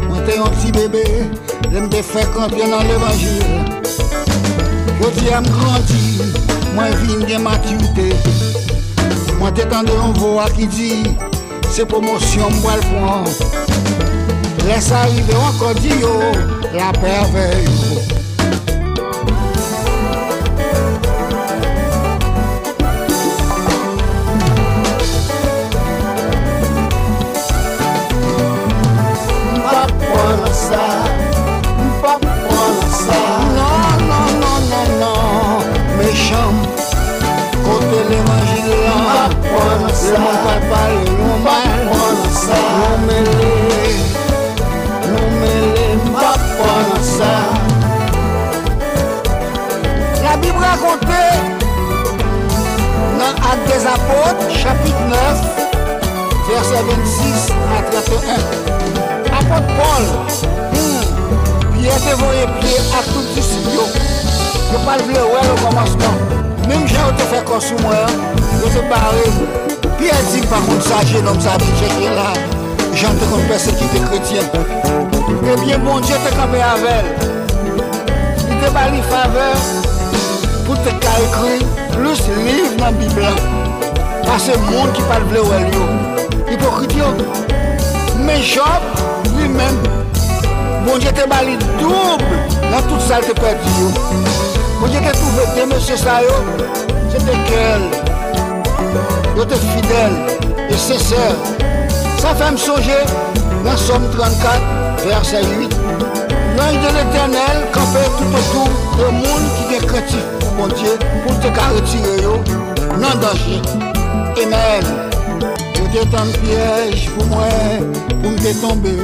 Speaker 29: Mwen te yon ti bebe Lem de fek anpye nan levangil Yo di am grandi Mwen vin gen maturite Mwen te tende yon voa ki di Se promosyon mwen l'pon Lès arrive anko di yo La perve yo Le mwen kwa pale, nou mwen pwana sa Nou mele, nou mele mwa pwana sa La Bib rakonte Nan ak des apot, chapit 9 Verset 26 a 31 Apot Paul Piye te voye piye ak tout disipyo Yo pal vle wè yo komansman Mèm jè ou te fè konsou mwen, yo te pare Ye dik pa moun sa jenom sa bi cheke la Jan te kon persekite kretien Ebyen moun je te kape avel I te bali faveur Pou te ka ekri Plus liv nan bibla Pase moun ki pal vle wel yo Hipokrit yo Men job li men Moun je te bali double Nan tout sal te perdi yo Moun je te touve te mese sa yo Se te kel Yo te fidèle et sincère. Ça fait me songer dans Somme 34, verset 8. L'ange de l'éternel campait tout autour de monde qui est chrétien pour bon Dieu, pour te retirer non danger. Amen. Yo te tant piège pour moi, pour me tomber.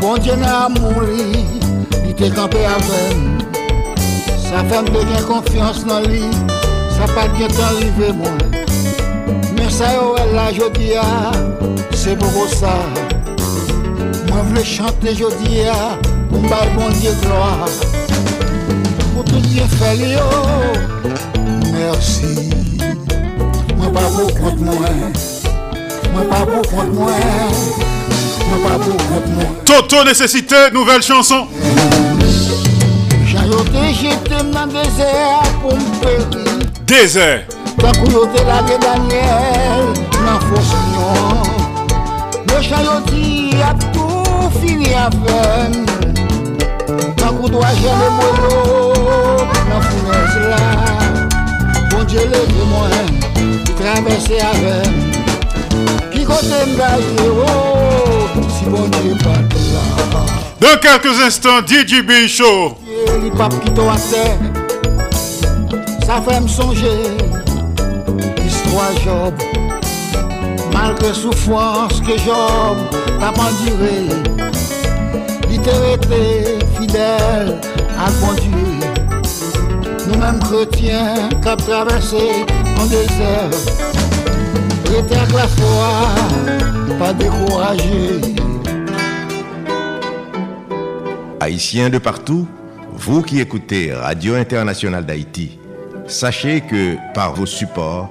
Speaker 29: Bon Dieu n'a mouru, il te campé avec moi. Ça fait me donner confiance dans lui, ça pas bien t'arriver moi. Mais ça yo elle là jodi a, c'est pour ça. Moi vle chanter jodi a, pour m'bailler bon Dieu gloire. Pour tout fait li, yo. Merci. Moi pas pour contre moi. Moi pas pour contre moi. Moi pas pour contre moi.
Speaker 8: Toto nécessité, nouvelle chanson.
Speaker 29: Dans le désert pour me.
Speaker 8: Désert.
Speaker 29: Takou yo te lage Daniel nan fos nyon Me chayoti ap tou fini aven Takou do a jeme mwelo nan founes la. Bondye leve mwen, ki travese aven Ki kote mga yo, oh, si bondye pat la.
Speaker 8: Dans quelques instants, DJ B Show.
Speaker 29: Li pap ki to a se, sa fe m sonje. Histoire Job. Malgré souffrance que Job t'a enduré, été fidèle à bon Dieu. Nous-mêmes chrétiens avons traversé en désert, avec la foi, pas découragé.
Speaker 1: Haïtiens de partout, vous qui écoutez Radio Internationale d'Haïti, sachez que par vos supports,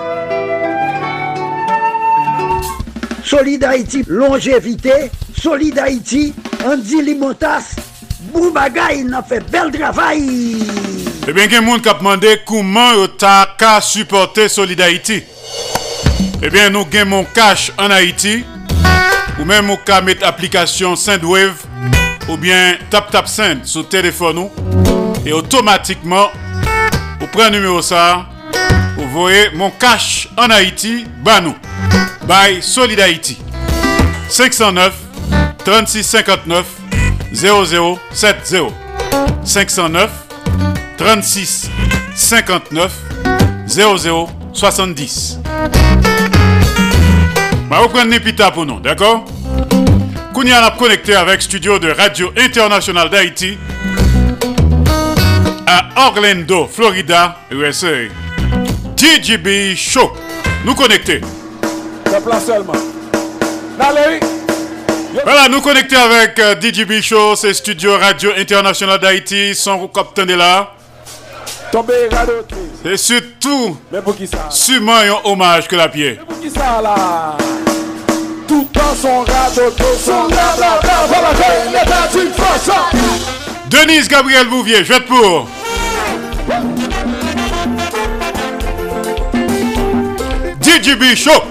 Speaker 9: Solid Haïti, longévité. Solid Haïti, Andy Limotas. Boubagaï, n'a fait bel travail.
Speaker 8: Eh bien, il y a qui ont demandé comment vous avez supporter Solid Haïti. Eh bien, nous avons mon cash en Haïti. Ou même vous pouvez mettre l'application SendWave ou bien TapTapSend sur le téléphone. nous. Et automatiquement, vous prenez numéro ça, vous voyez mon cash en Haïti, bah. By Solid Haïti. 509 36 59 0070. 509 36 59 0070. Bah, vous prenez Nipita pour nous, d'accord? Kounia a connecté avec studio de Radio Internationale d'Haïti à Orlando, Florida, USA. DJB Show. Nous connecter.
Speaker 31: Seulement. Allez,
Speaker 8: Voilà, nous connecter avec euh, DJB Show, c'est Studio Radio International d'Haïti, son capitaine est là. Et surtout,
Speaker 31: Mais pour qui ça
Speaker 8: sûrement un hommage que la pied.
Speaker 31: Pour qui ça là? Tout dans son radeau, son blabla, voilà, il est une force.
Speaker 8: Denise Gabriel Bouvier, je pour. DJB Show.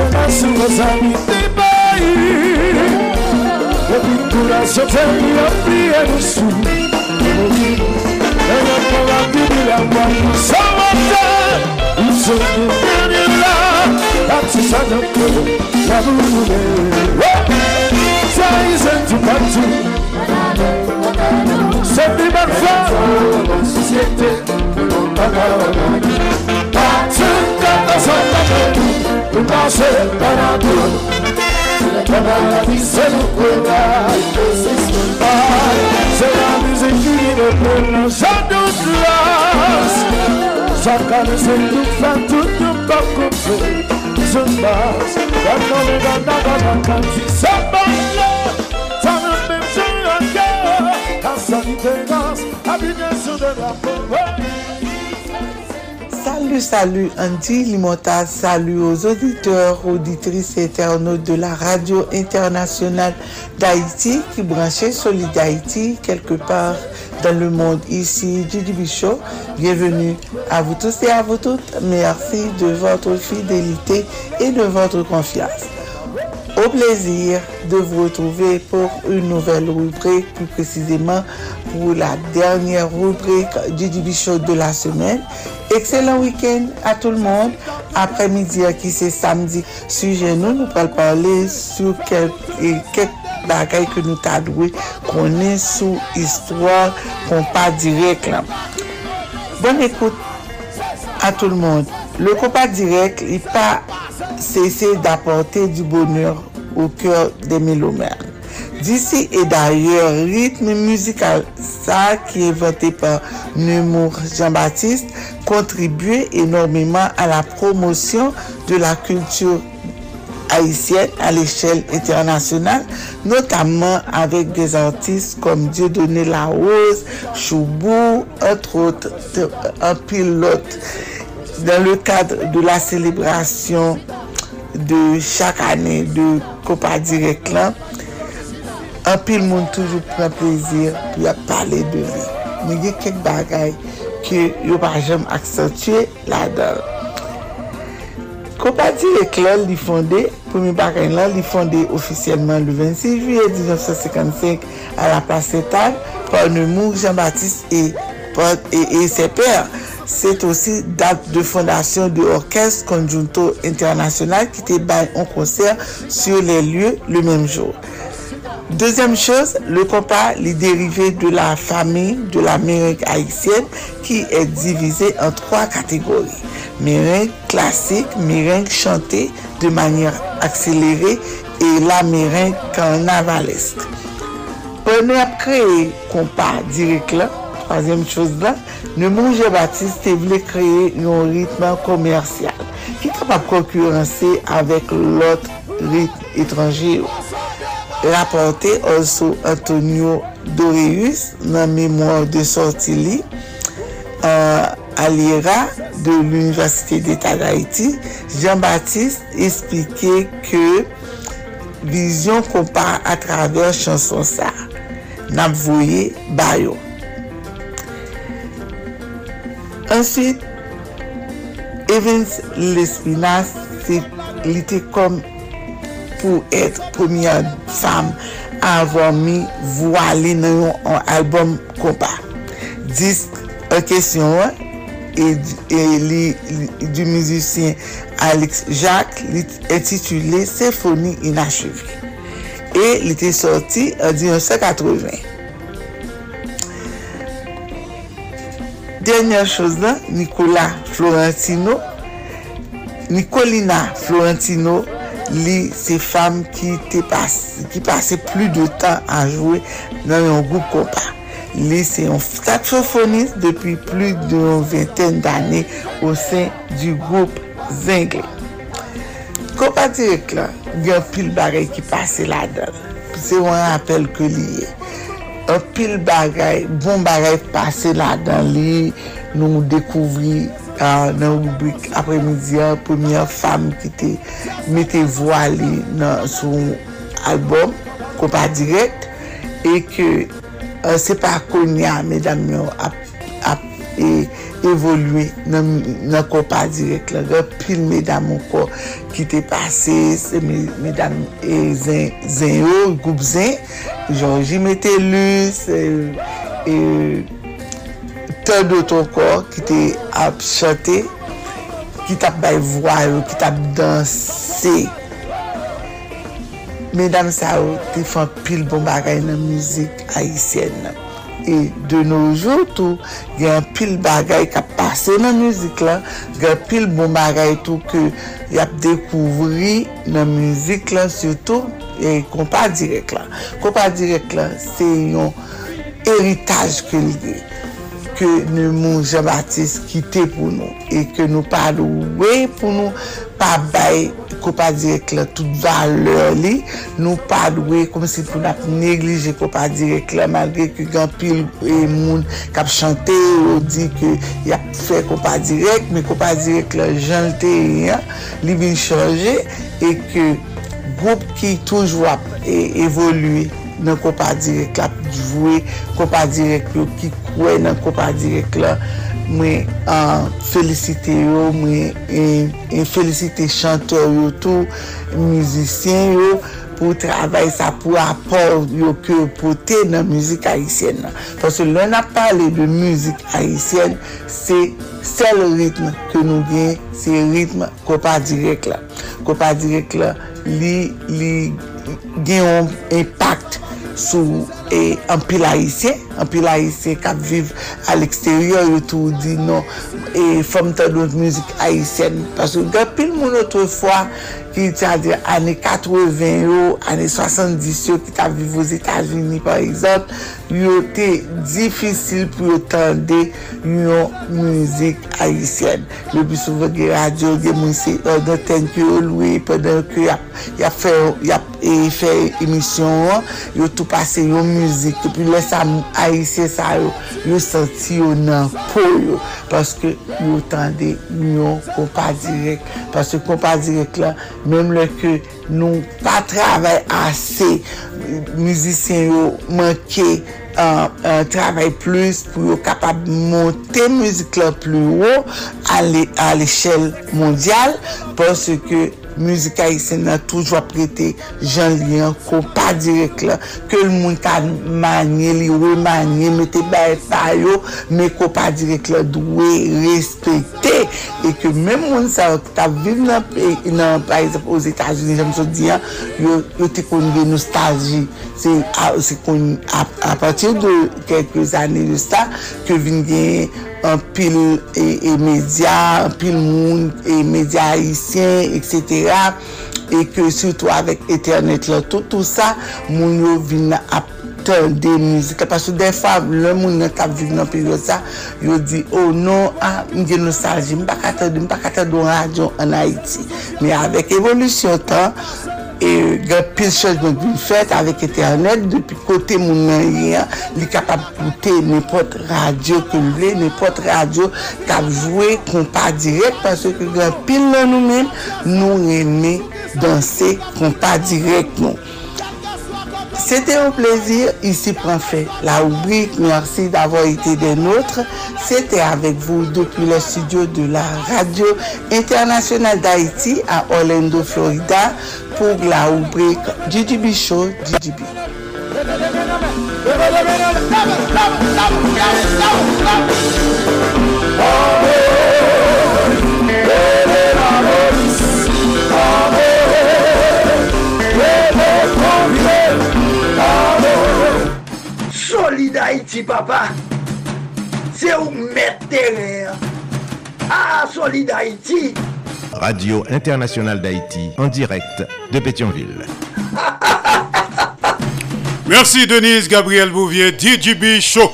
Speaker 31: nasce nos amigos de Bahia A pintura se tenha fria no sul Ela fala de Milagua Samanta O seu que tem lá A tissa da cor Na lua Sai gente partiu Sempre marfado Sempre marfado Sempre marfado Se nou kwena Se la mizik ki ne plen Jan nou glas Jan kane se nou fan Tout nou pa koupe Zon bas Gana me gana gana kanti Se pananou Sa nou mèm jen anke
Speaker 32: Salut, salut, Andy Limontas, salut aux auditeurs, auditrices et internautes de la radio internationale d'Haïti qui branchait Solid Haïti quelque part dans le monde. Ici, Didi Bichot, bienvenue à vous tous et à vous toutes. Merci de votre fidélité et de votre confiance. Au plaisir de vous retrouver pour une nouvelle rubrique, plus précisément pour la dernière rubrique du Dibi Show de la semaine. Excellent week-end à tout le monde. Après-midi, qui c'est samedi, sujet nous, nous allons parler sur quelques, quelques bagailles que nous t'adouer qu'on est sous histoire qu'on pas direct là. Bonne écoute à tout le monde. Le compas direct, il pas cessé d'apporter du bonheur au cœur des mélomères. D'ici et d'ailleurs, rythme musical, ça qui est inventé par Nemours Jean-Baptiste, contribuait énormément à la promotion de la culture haïtienne à l'échelle internationale, notamment avec des artistes comme Dieudonné Larose, Choubou, entre autres, un pilote. Dans le cadre de la célébration de chaque année de Copa Direct Anpil moun toujou pran plezir pou ya pale de li. Men gen kek bagay ki yo pa jem aksentye la dan. Kompati Eclair li fonde, premi bagay lan li fonde ofisyelman le 26 juye 1955 a la plase Tan, Paul Nemours, Jean-Baptiste et, et, et ses pères. C'est aussi date de fondation de Orkest Conjunto International qui te baille en concert sur les lieux le même jour. Deuxième chose, le compas est dérivé de la famille de l'Amérique haïtienne qui est divisée en trois catégories. Méringue classique, méringue chantée de manière accélérée et la méringue carnavalesque. Prenez à créer compas direct là, troisième chose là, le Mounge Baptiste voulait créer un rythme commercial qui est capable de concurrencer avec l'autre rythme étranger. rapote also Antonio Doreus nan memouan de sorti li uh, alira de l'Université d'État d'Haïti, Jean-Baptiste explike ke vizyon kompa a traver chanson sa nan voye bayo. Ansyit, Evans Lespinas li te kom pour être première femme à avoir mis voilée dans un album compas. Disque en question et, et li, li, du musicien Alex Jacques intitulé Symphonie inachevée. Et il était sorti en 1980. Dernière chose là, Nicolas Florentino, Nicolina Florentino li se fam ki, ki pase plu de tan a jwe nan yon goup kompa. Li se yon saksofonist depi plu de yon venten d'ane ou sen du goup zengle. Kompa direk la, yon pil bagay ki pase la dan. Se yon rappel ke liye. Yon pil bagay, bon bagay pase la dan li nou dekouvri nan rubrik apremidyan, premye fam ki te mette voali nan sou albom, ko pa direk, e ke uh, se pa konya, medam yo ap, ap e, evolwe nan, nan ko pa direk la, gen pil medam yo ko ki te pase, se me, medam e zen, zen yo, goup zen, Georgie Metelus, e... Euh, e akteur de ton kor ki te ap chante, ki tap bay voyo, ki tap danse. Medan sa ou te fan pil bon bagay nan mizik Haitien nan. E de nou joutou, gen pil bagay ka pase nan müzik la, gen pil bon bagay tou ke yap dekouvri nan müzik la surtout, e kompa direk la. Kompa direk la, se yon eritaj ke li gen. ke nou moun Jean-Baptiste kite pou nou e ke nou pa louwe pou nou pa bay kopa direk la tout valeur li nou pa louwe kom si pou nap neglije kopa direk la malge ke gampil e moun kap chante ou di ke yap fe kopa direk me kopa direk la jante li bin chanje e ke group ki toujwa e, evolue nan kopa direk la pou di vwe, kopa direk yo ki kwe nan kopa direk la, mwen uh, felisite yo, mwen e, felisite chanteur yo tou, mizisyen yo, pou travay sa pou apor yo ke pote nan müzik Haitien nan. Pwese lè nan pale de müzik Haitien, se sel ritme ke nou gen, se ritme kopa direk la. Kopa direk la, li, li, gen yon impact sou e anpil haisyen, anpil haisyen kap viv al eksteryor yo tou di non, e fom ta don müzik haisyen, pasou gapil moun otre fwa ki ti a di ane 80 yo, ane 70 yo ki ta viv os Etats-Unis par exemple, yo te difisil pou yo tende yo müzik haisyen. Le bi souve ge radio, ge moun se ordoten ki yo lwe pwede ki ya fe emisyon yo, yo tou pase yo müzik müzik, epi lè sa haisyen sa yo, yo senti yo nan pou yo, paske yo tende yon kompa direk, paske kompa direk la, mèm lè ke nou pa travè asè, müzisyen yo manke uh, uh, travè plus pou yo kapab monte müzik la plou yo, al l'échelle mondial, paske müzik Haitien nan toujwa prete jan liyan ko pa direk la ke l moun ka manye li we manye mette baye payo me ko pa direk la dwe respete e ke men moun sa ta viv nan, nan par exemple os Etats-Unis jan msou diyan yo, yo te konve nostalji se, se kon a, a patir de kelke zane de sa ke vin gen an pil e media, an pil moun, e media haisyen, etc. E ke soutou avèk eternet la, tout, tout sa, moun yo vin ap ton de mizika. Pasou defa, lè moun nan kap viv nan peryo sa, yo di, oh non, ah, m gen nostalji, do, pa kata do radyon an Haiti. Me avèk evolusyon tan, E gen pil chèj mwen bin fèt avèk Eternel, depi kote moun nan yon, li kapap koute nèpot radyo ke lè, nèpot radyo kap jwè kompa direk, pasè ke gen pil nan nou men, nou remè dansè kompa direk nou. C'était un plaisir. Ici prend fait. La rubrique Merci d'avoir été des nôtres. C'était avec vous depuis le studio de la radio internationale d'Haïti à Orlando, Florida. la rubrica DDB Show DDB.
Speaker 9: Solid Haïti, papa, c'est où mettre terre. Ah, Solid Haïti.
Speaker 1: Radio Internationale d'Haïti en direct de Pétionville.
Speaker 8: Merci Denise Gabriel Bouvier, DJB Show.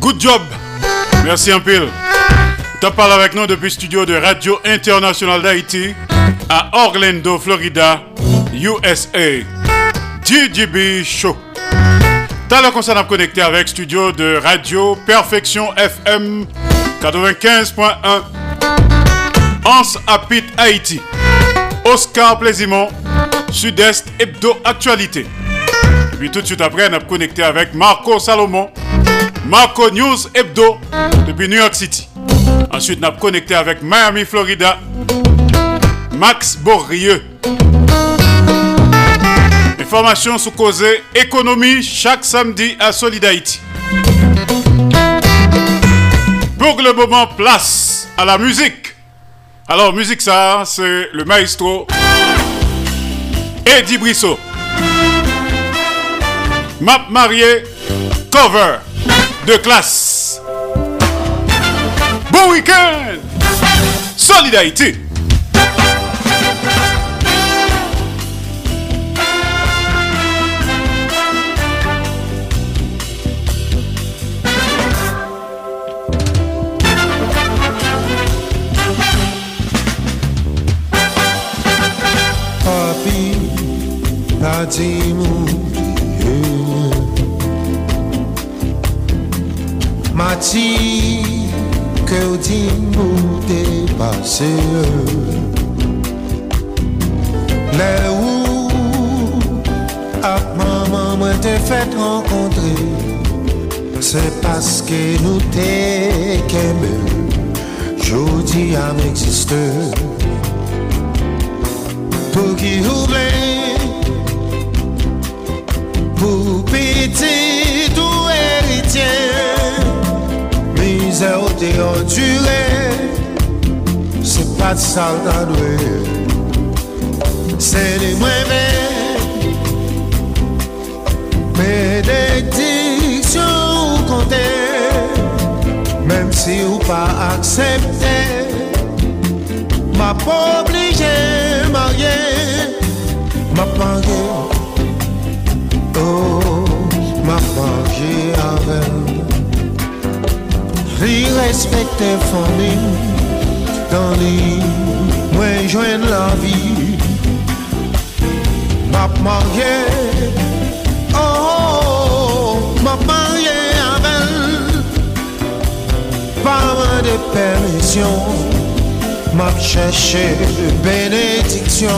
Speaker 8: Good job. Merci un peu. Tu parles avec nous depuis studio de Radio Internationale d'Haïti à Orlando, Florida, USA. DJB Show. T'as le concert à connecter avec studio de Radio Perfection FM 95.1 Anse Apit Haïti. Oscar Plaisimont, Sud-Est Hebdo Actualité. Et puis tout de suite après, on a connecté avec Marco Salomon, Marco News Hebdo depuis New York City. Ensuite, on a connecté avec Miami, Florida, Max Borrieux. Information sous causé économie chaque samedi à Solid Haïti. Pour le moment, place à la musique. Alors, musique, ça, c'est le maestro Eddie Brissot. Map marié, cover de classe. Bon week-end! Solid
Speaker 33: pati m'oubliye Mati ke ou di m'ou depase Le ou ap maman mwen te fet renkontre Se paske nou te keme Jodi am eksiste Pou ki ouble Pou piti tou eritien Mize ou te ondure Se pat sal nan dwe Se li mwen men Benediksyon ou konte Mem si ou pa aksepte Ma pou oblige marye Ma pange m'a manje avèl. Li respekte fòmè Dan li mwen jwen la vi. M'a manje Oh, oh, oh m'a manje avèl. Pa mwen de permisyon M'a chèche
Speaker 8: benediksyon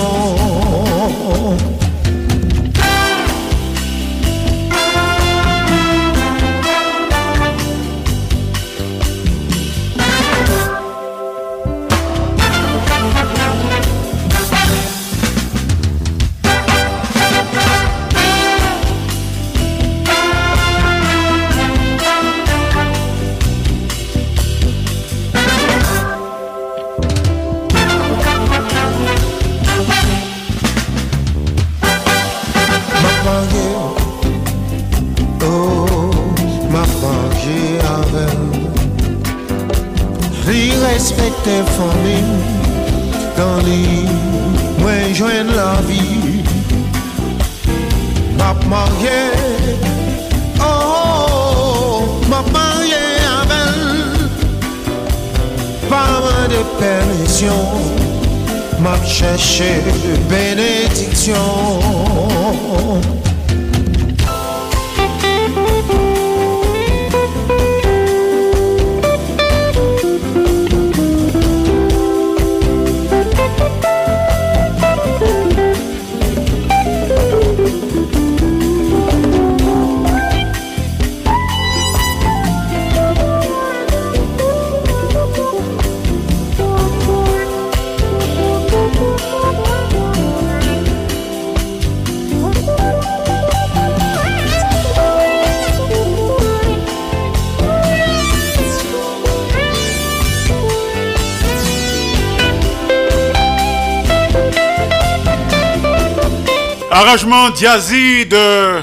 Speaker 8: Diazi de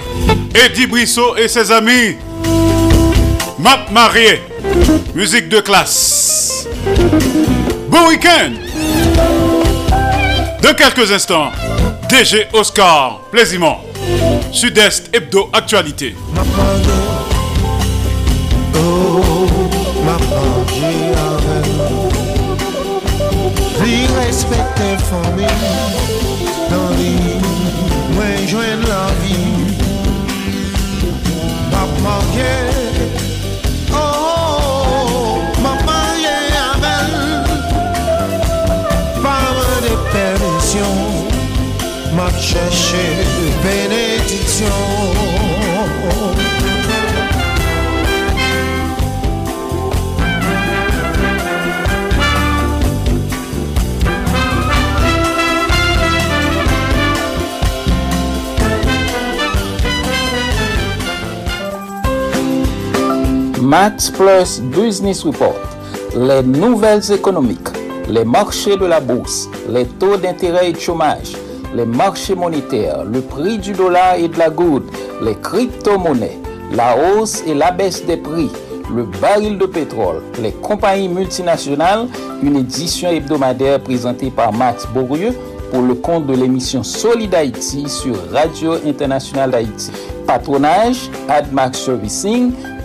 Speaker 8: Eddie Brissot et ses amis. Map marié. Musique de classe. Bon week-end. Dans quelques instants, DG Oscar, Plaisimont. Sud-Est Hebdo Actualité.
Speaker 18: Max Plus Business Report, les nouvelles économiques, les marchés de la bourse, les taux d'intérêt et de chômage, les marchés monétaires, le prix du dollar et de la goutte, les crypto-monnaies, la hausse et la baisse des prix, le baril de pétrole, les compagnies multinationales, une édition hebdomadaire présentée par Max Bourrieux pour le compte de l'émission Solid Haïti sur Radio Internationale d'Haïti. Patronage, AdMax Servicing,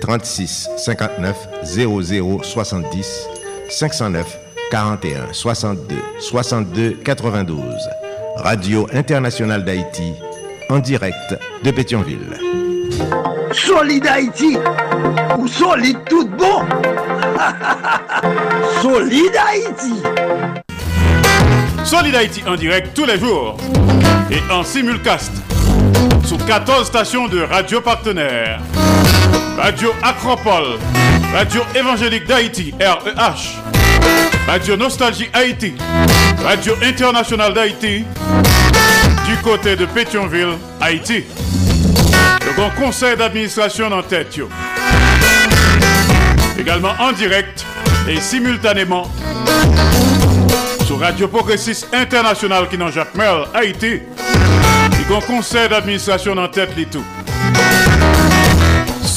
Speaker 1: 36 59 00 70 509 41 62 62 92 Radio Internationale d'Haïti en direct de Pétionville.
Speaker 9: Solid Haïti ou solide tout bon Solid Haïti
Speaker 8: Solid Haïti en direct tous les jours et en simulcast sur 14 stations de radio partenaires. Radio Acropole, Radio Évangélique d'Haïti, REH, Radio Nostalgie Haïti, Radio Internationale d'Haïti, du côté de Pétionville, Haïti. Le grand conseil d'administration en tête. Également en direct et simultanément sur Radio Progressiste International qui dans Jacques Merle, Haïti. Le grand conseil d'administration en tête les tout.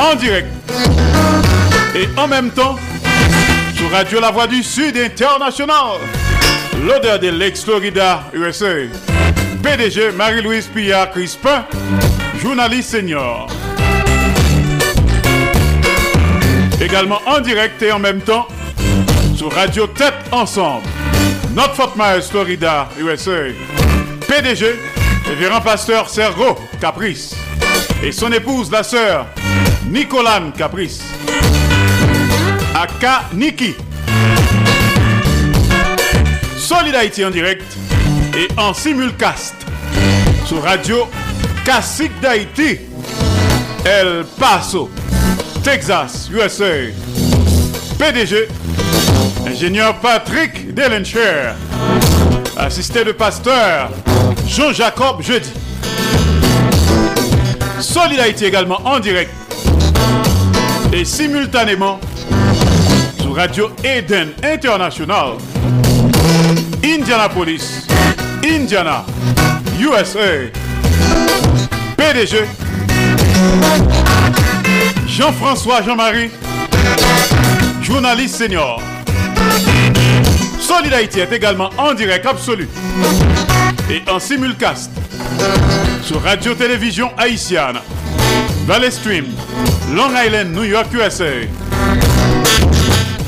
Speaker 8: en direct et en même temps sur Radio La Voix du Sud International. L'odeur de l'ex-Florida, USA. PDG Marie-Louise Pillard Crispin, journaliste senior. Également en direct et en même temps sur Radio Tête Ensemble. Notre Fort Myers, Florida, USA. PDG, révérend pasteur Sergo Caprice. Et son épouse, la sœur Nicolane Caprice. Aka Niki. Solid en direct et en simulcast sur Radio Classique d'Haïti, El Paso, Texas, USA. PDG, ingénieur Patrick Delencher, assisté de pasteur Jean-Jacob Jeudi. Solid également en direct et simultanément sur Radio Eden International, Indianapolis, Indiana, USA. PDG Jean-François Jean-Marie, journaliste senior. Solid Haïti est également en direct absolu et en simulcast sur Radio-Télévision Haïtienne, Valley Stream, Long Island, New York, USA.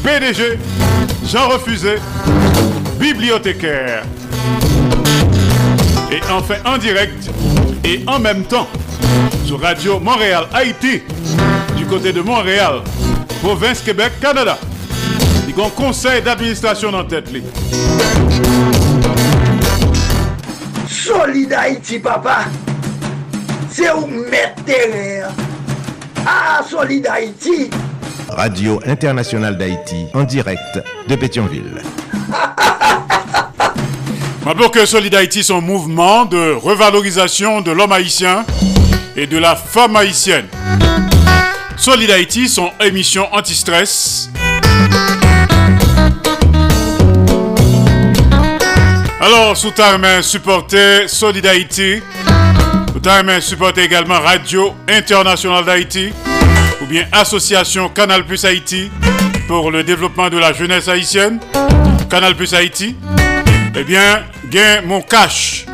Speaker 8: PDG Jean Refusé, bibliothécaire. Et enfin en direct et en même temps sur Radio Montréal Haïti du côté de Montréal, province Québec, Canada. Il y a un conseil d'administration en tête. li.
Speaker 9: Solid Haïti, papa. C'est où mettre. Ah, Solid Haïti.
Speaker 1: Radio Internationale d'Haïti en direct de Pétionville.
Speaker 8: Rappelons que Solid Haïti, son mouvement de revalorisation de l'homme haïtien et de la femme haïtienne. Solid Haïti, son émission anti-stress. Alors, sous ta main, supporter Solid Haïti. Ta main, supporter également Radio Internationale d'Haïti ou bien Association Canal Plus Haïti pour le développement de la jeunesse haïtienne. Canal Plus Haïti, eh bien, gain mon cash.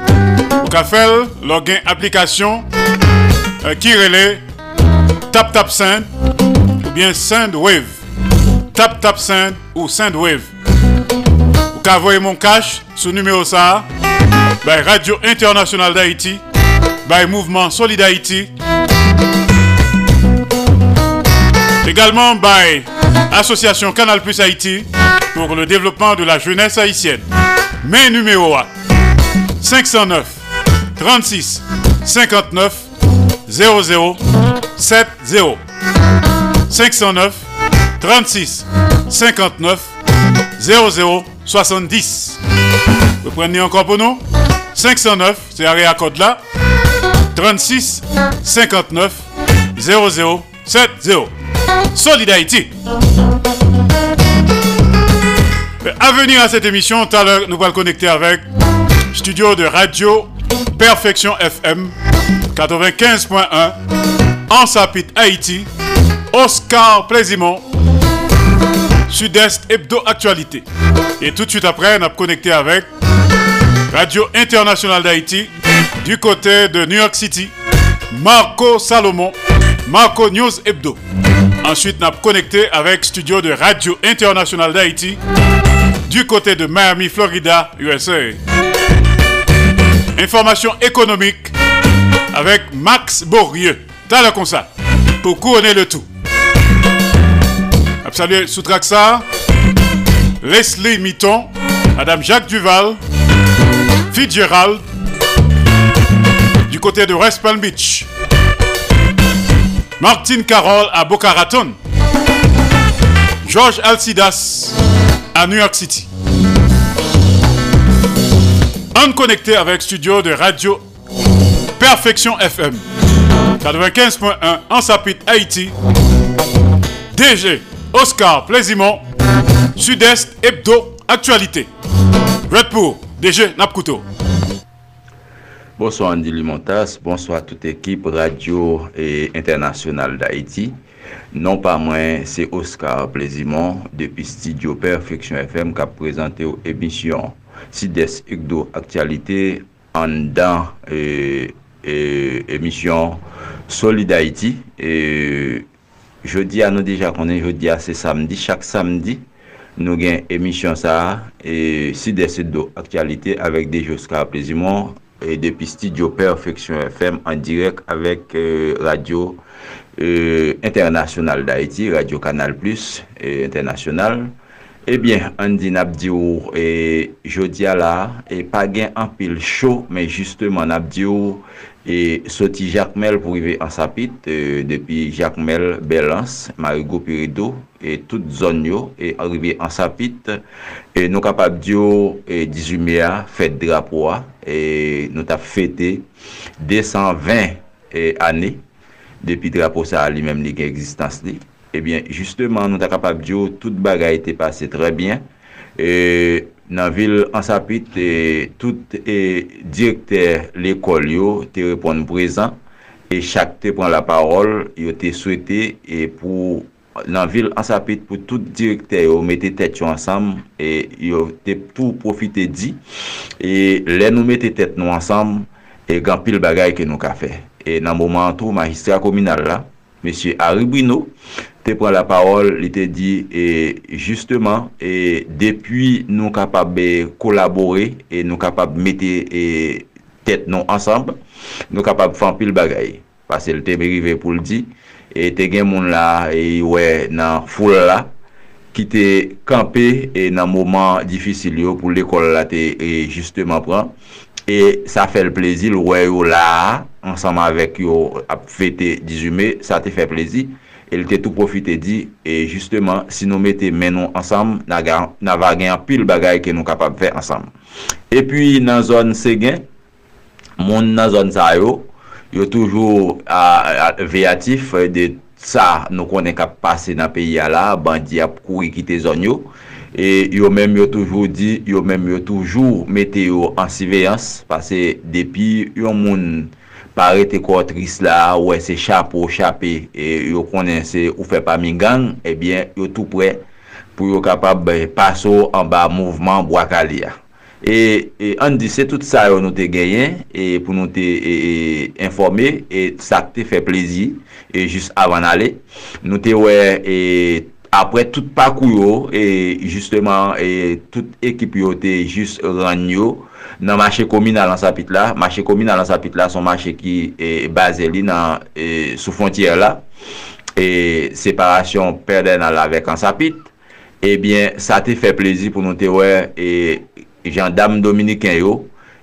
Speaker 8: Ka faire, leur gain application euh, Tap Tap Send ou bien Send Wave. Tap Tap Send ou Send Wave. Ou ka voyer mon cash sous numéro ça by Radio Internationale d'Haïti, by Mouvement Solid Haïti. Également by Association Canal Plus Haïti pour le développement de la jeunesse haïtienne. Numéro 509 36 59 00 70 509 36 59 00 70 Vous prenez encore pour nous? 509, c'est à code là 36 59 00 70 Solid Haïti à venir à cette émission, tout à l'heure, nous allons connecter avec studio de radio Perfection FM 95.1 en Sapit Haïti, Oscar Plaisimont, Sud-Est Hebdo Actualité. Et tout de suite après, nous allons connecter avec Radio Internationale d'Haïti du côté de New York City, Marco Salomon, Marco News Hebdo. Ensuite, nous allons connecter avec studio de Radio Internationale d'Haïti du côté de Miami, Florida, USA. Information économique avec Max Bourrieux. T'as le ça. Pour couronner le tout. Salut Soutraxa, Leslie Mitton, Madame Jacques Duval, Fitzgerald, du côté de West Palm Beach. Martine Carole à Boca Raton. Georges Alcidas à New York City. On connecté avec studio de radio Perfection FM 95.1 en Sapit Haïti. DG Oscar Plaisimont Sud-Est Hebdo Actualité. Red DG Napkuto.
Speaker 34: Bonsoir Andy Limontas, bonsoir tout ekip radio et international d'Haïti. Non pa mwen, se Oscar Plezimon depi Studio Perfection FM ka prezante ou emisyon Sides Ukdo Aktualite an dan e, euh, e, euh, emisyon Solid Haïti. E, jodi an nou deja konen, jodi an se samdi, chak samdi nou gen emisyon sa e Sides Ukdo Aktualite avek deje Oscar Plezimon et depuis Studio Perfection FM en direct avec euh, Radio euh, Internationale d'Haïti, Radio Canal Plus et International. Eh bien, an di nap di ou, e jodia la, e pa gen an pil show, men justeman nap di ou, e soti Jacquemel pou rive an sapit, euh, e, depi Jacquemel, Belans, Marigo Pirido, e tout zon yo, e rive an sapit, e nou kapap di ou, e 18 mea, fèt drapoa, e, nou ta fete 220 ane depi drapo sa li eh menm li gen egzistans li. Ebyen, justeman nou ta kapab diyo, tout bagay te pase trebyen. E, nan vil ansapit, e, tout e, direkter l'ekol yo te repon prezant. E chak te pon la parol, yo te souete e pou nan vil ansapit pou tout direkte yo mette tet yo ansam e yo te pou profite di e le nou mette tet nou ansam e gan pil bagay ke nou ka fe e nan mouman tou magistra kominal la Monsie Aribrino te pran la parol li te di e justeman e depi nou kapab kolabore e nou kapab mette e tet nou ansam nou kapab fan pil bagay. Pase li te berive pou li di e te gen moun la e wè nan foul la ki te kampe e nan mouman difisil yo pou l'ekol la te e justeman pran. E sa fel plezi l wè yo la ansama avèk yo ap fète 18 me sa te fè plezi el te tou profite di e justeman si nou mette menon ansam nan na va gen apil bagay ke nou kapap fè ansam. E pi nan zon se gen moun nan zon sa yo yo toujou a, a, veyatif eh, de sa nou konen kap pase nan peyi a la, bandi ap kouri kite zon yo, e yo menm yo toujou di, yo menm yo toujou mete yo an siveyans, pase depi yo moun pare te kotris la, wè se chap ou chapè, e yo konen se ou fe pa mi gang, eh ebyen yo tou pre pou yo kapab eh, paso an ba mouvman Bwakalia. E, e an di se tout sa yo nou te genyen e pou nou te e, e, informe e sa te fe plezi e just avan ale nou te we e, apre tout pakou yo e justeman e, tout ekip yo te jist ranyo nan mache komina lan sapit la mache komina lan sapit la son mache ki e, base li nan e, sou fontyer la e separasyon perden ala vek an sapit e bien sa te fe plezi pou nou te we e jandam dominiken yo,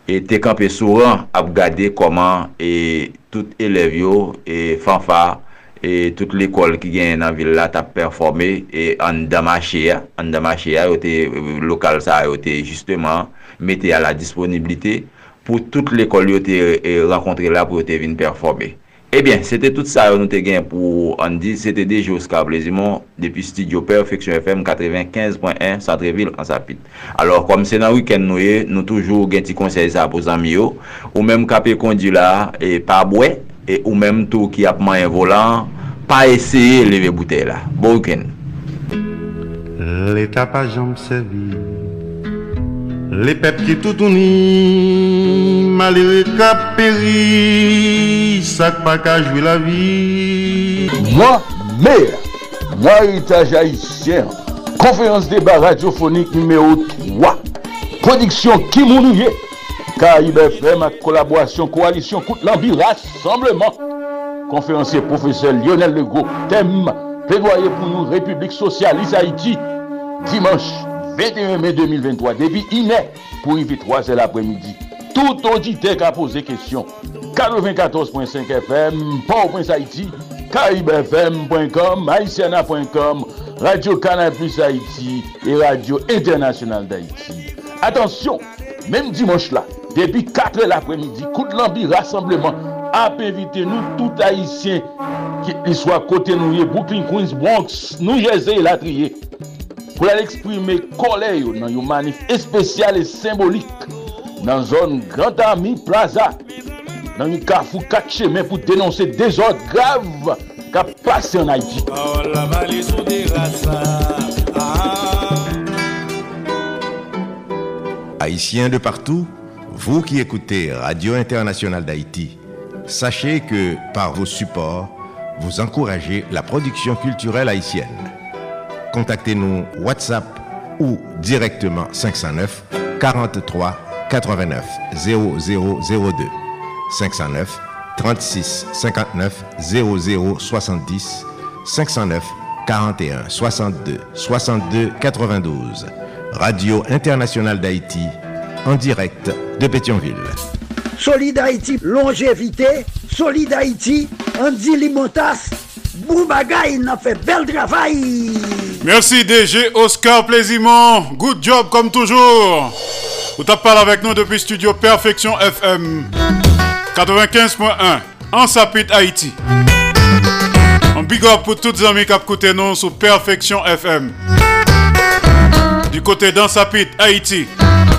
Speaker 34: e te kampe souran ap gade koman e tout elev yo, e fanfa, e tout l'ekol ki gen nan villa tap performe, e an damache ya, an damache ya, yo te lokal sa, yo te justeman mette a la disponibilite, pou tout l'ekol yo te e, renkontre la pou yo te vin performe. Ebyen, eh sete tout sa yo nou te gen pou an di, sete de Oscar Blezimon, depi studio Perfection FM 95.1 Santreville Ansapit. Alors, kom se nan wiken nou ye, eh, nou toujou gen ti konsey sa pou zami yo, ou menm kape kondi la e pa bwe, e ou menm tou ki apman yon volan, pa eseye leve boute la. Bon wiken.
Speaker 33: L'Etat pa jom sevi, le pep ki toutouni, malire ka peri, sak pa ka jwi la vi.
Speaker 11: Moi, maire, moi, étage haïtien, conférence débat radiophonique numéro 3, production Kimounouye, Caraïbe FM, collaboration, coalition, Coute l'Envie, rassemblement. Conférencier professeur Lionel Legault, thème, plaidoyer pour nous, République socialiste Haïti, dimanche 21 mai 2023, débit iné pour y 3 heures l'après-midi. tout audite ka pose kesyon. 94.5 FM, Port-au-Prince Haïti, karibfm.com, haïtiana.com, Radio Canal Plus Haïti et Radio Internationale d'Haïti. Atensyon, menm dimanche la, depi 4 l'apremidi, Koutlambi Rassemblement ap evite nou tout haïtien ki iswa kote nouye, Brooklyn, Queens, Bronx, New Jersey latriye pou la l'exprime kole yo nan yo manif espesyal et symbolik dans la zone Grand Ami Plaza, dans une carrefour 4 chemins pour dénoncer des ordres graves qui ont passé en Haïti.
Speaker 1: Haïtiens de partout, vous qui écoutez Radio Internationale d'Haïti, sachez que par vos supports, vous encouragez la production culturelle haïtienne. Contactez-nous WhatsApp ou directement 509 43 89 0002 509 36 59 00 70 509 41 62 62 92 Radio Internationale d'Haïti en direct de Pétionville.
Speaker 9: Solid Haïti, longévité. Solid Haïti, Andy Limotas. Boubagaï, n'a fait bel travail.
Speaker 8: Merci DG Oscar Plaisimont. Good job comme toujours. Vous parlé avec nous depuis Studio Perfection FM 95.1 en Sapit Haïti. Un big up pour toutes les amis qui écoutent nous sur Perfection FM. Du côté d'Ansapit Haïti,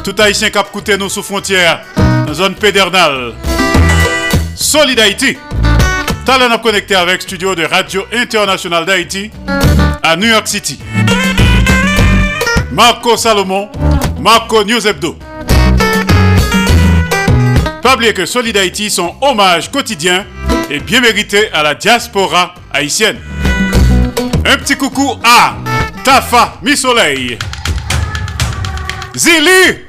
Speaker 8: tout haïtien qui écoute nous sous frontière, dans zone pédernale. Solid Haïti. Talent connecté avec studio de Radio International d'Haïti à New York City. Marco Salomon, Marco News. Pas oublier que Solid Haïti, son hommage quotidien et bien mérité à la diaspora haïtienne. Un petit coucou à Tafa Mi Soleil. Zili.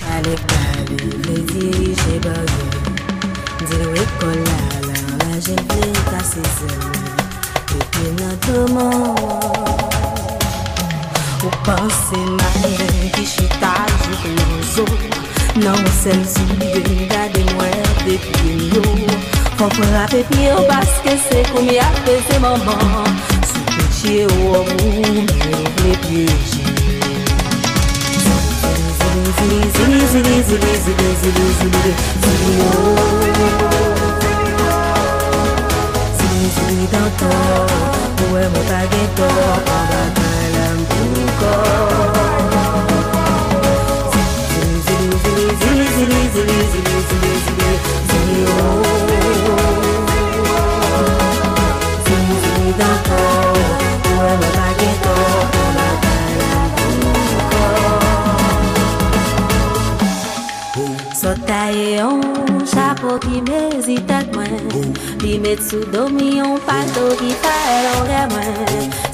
Speaker 35: Ou panse nan ki chita jikouzo Nan sel souye gade mwen depi yo Fok mwen apepi yo Paske se koumi apese maman Sou petye yo vle pyeje Zili, zili, zili, zili, zili, zili, zili Zili yo Zili, zili dantan Mwen mwen page to Mwen mwen kalam pou kor zili, zili, zili, zili, zili, zili, oh Zili, zili, dako, uwe mwen bageto, mwen bagala buko Sota e yon chapo ki mezi tak mwen Li met sou domi yon pato ki fae lon remwen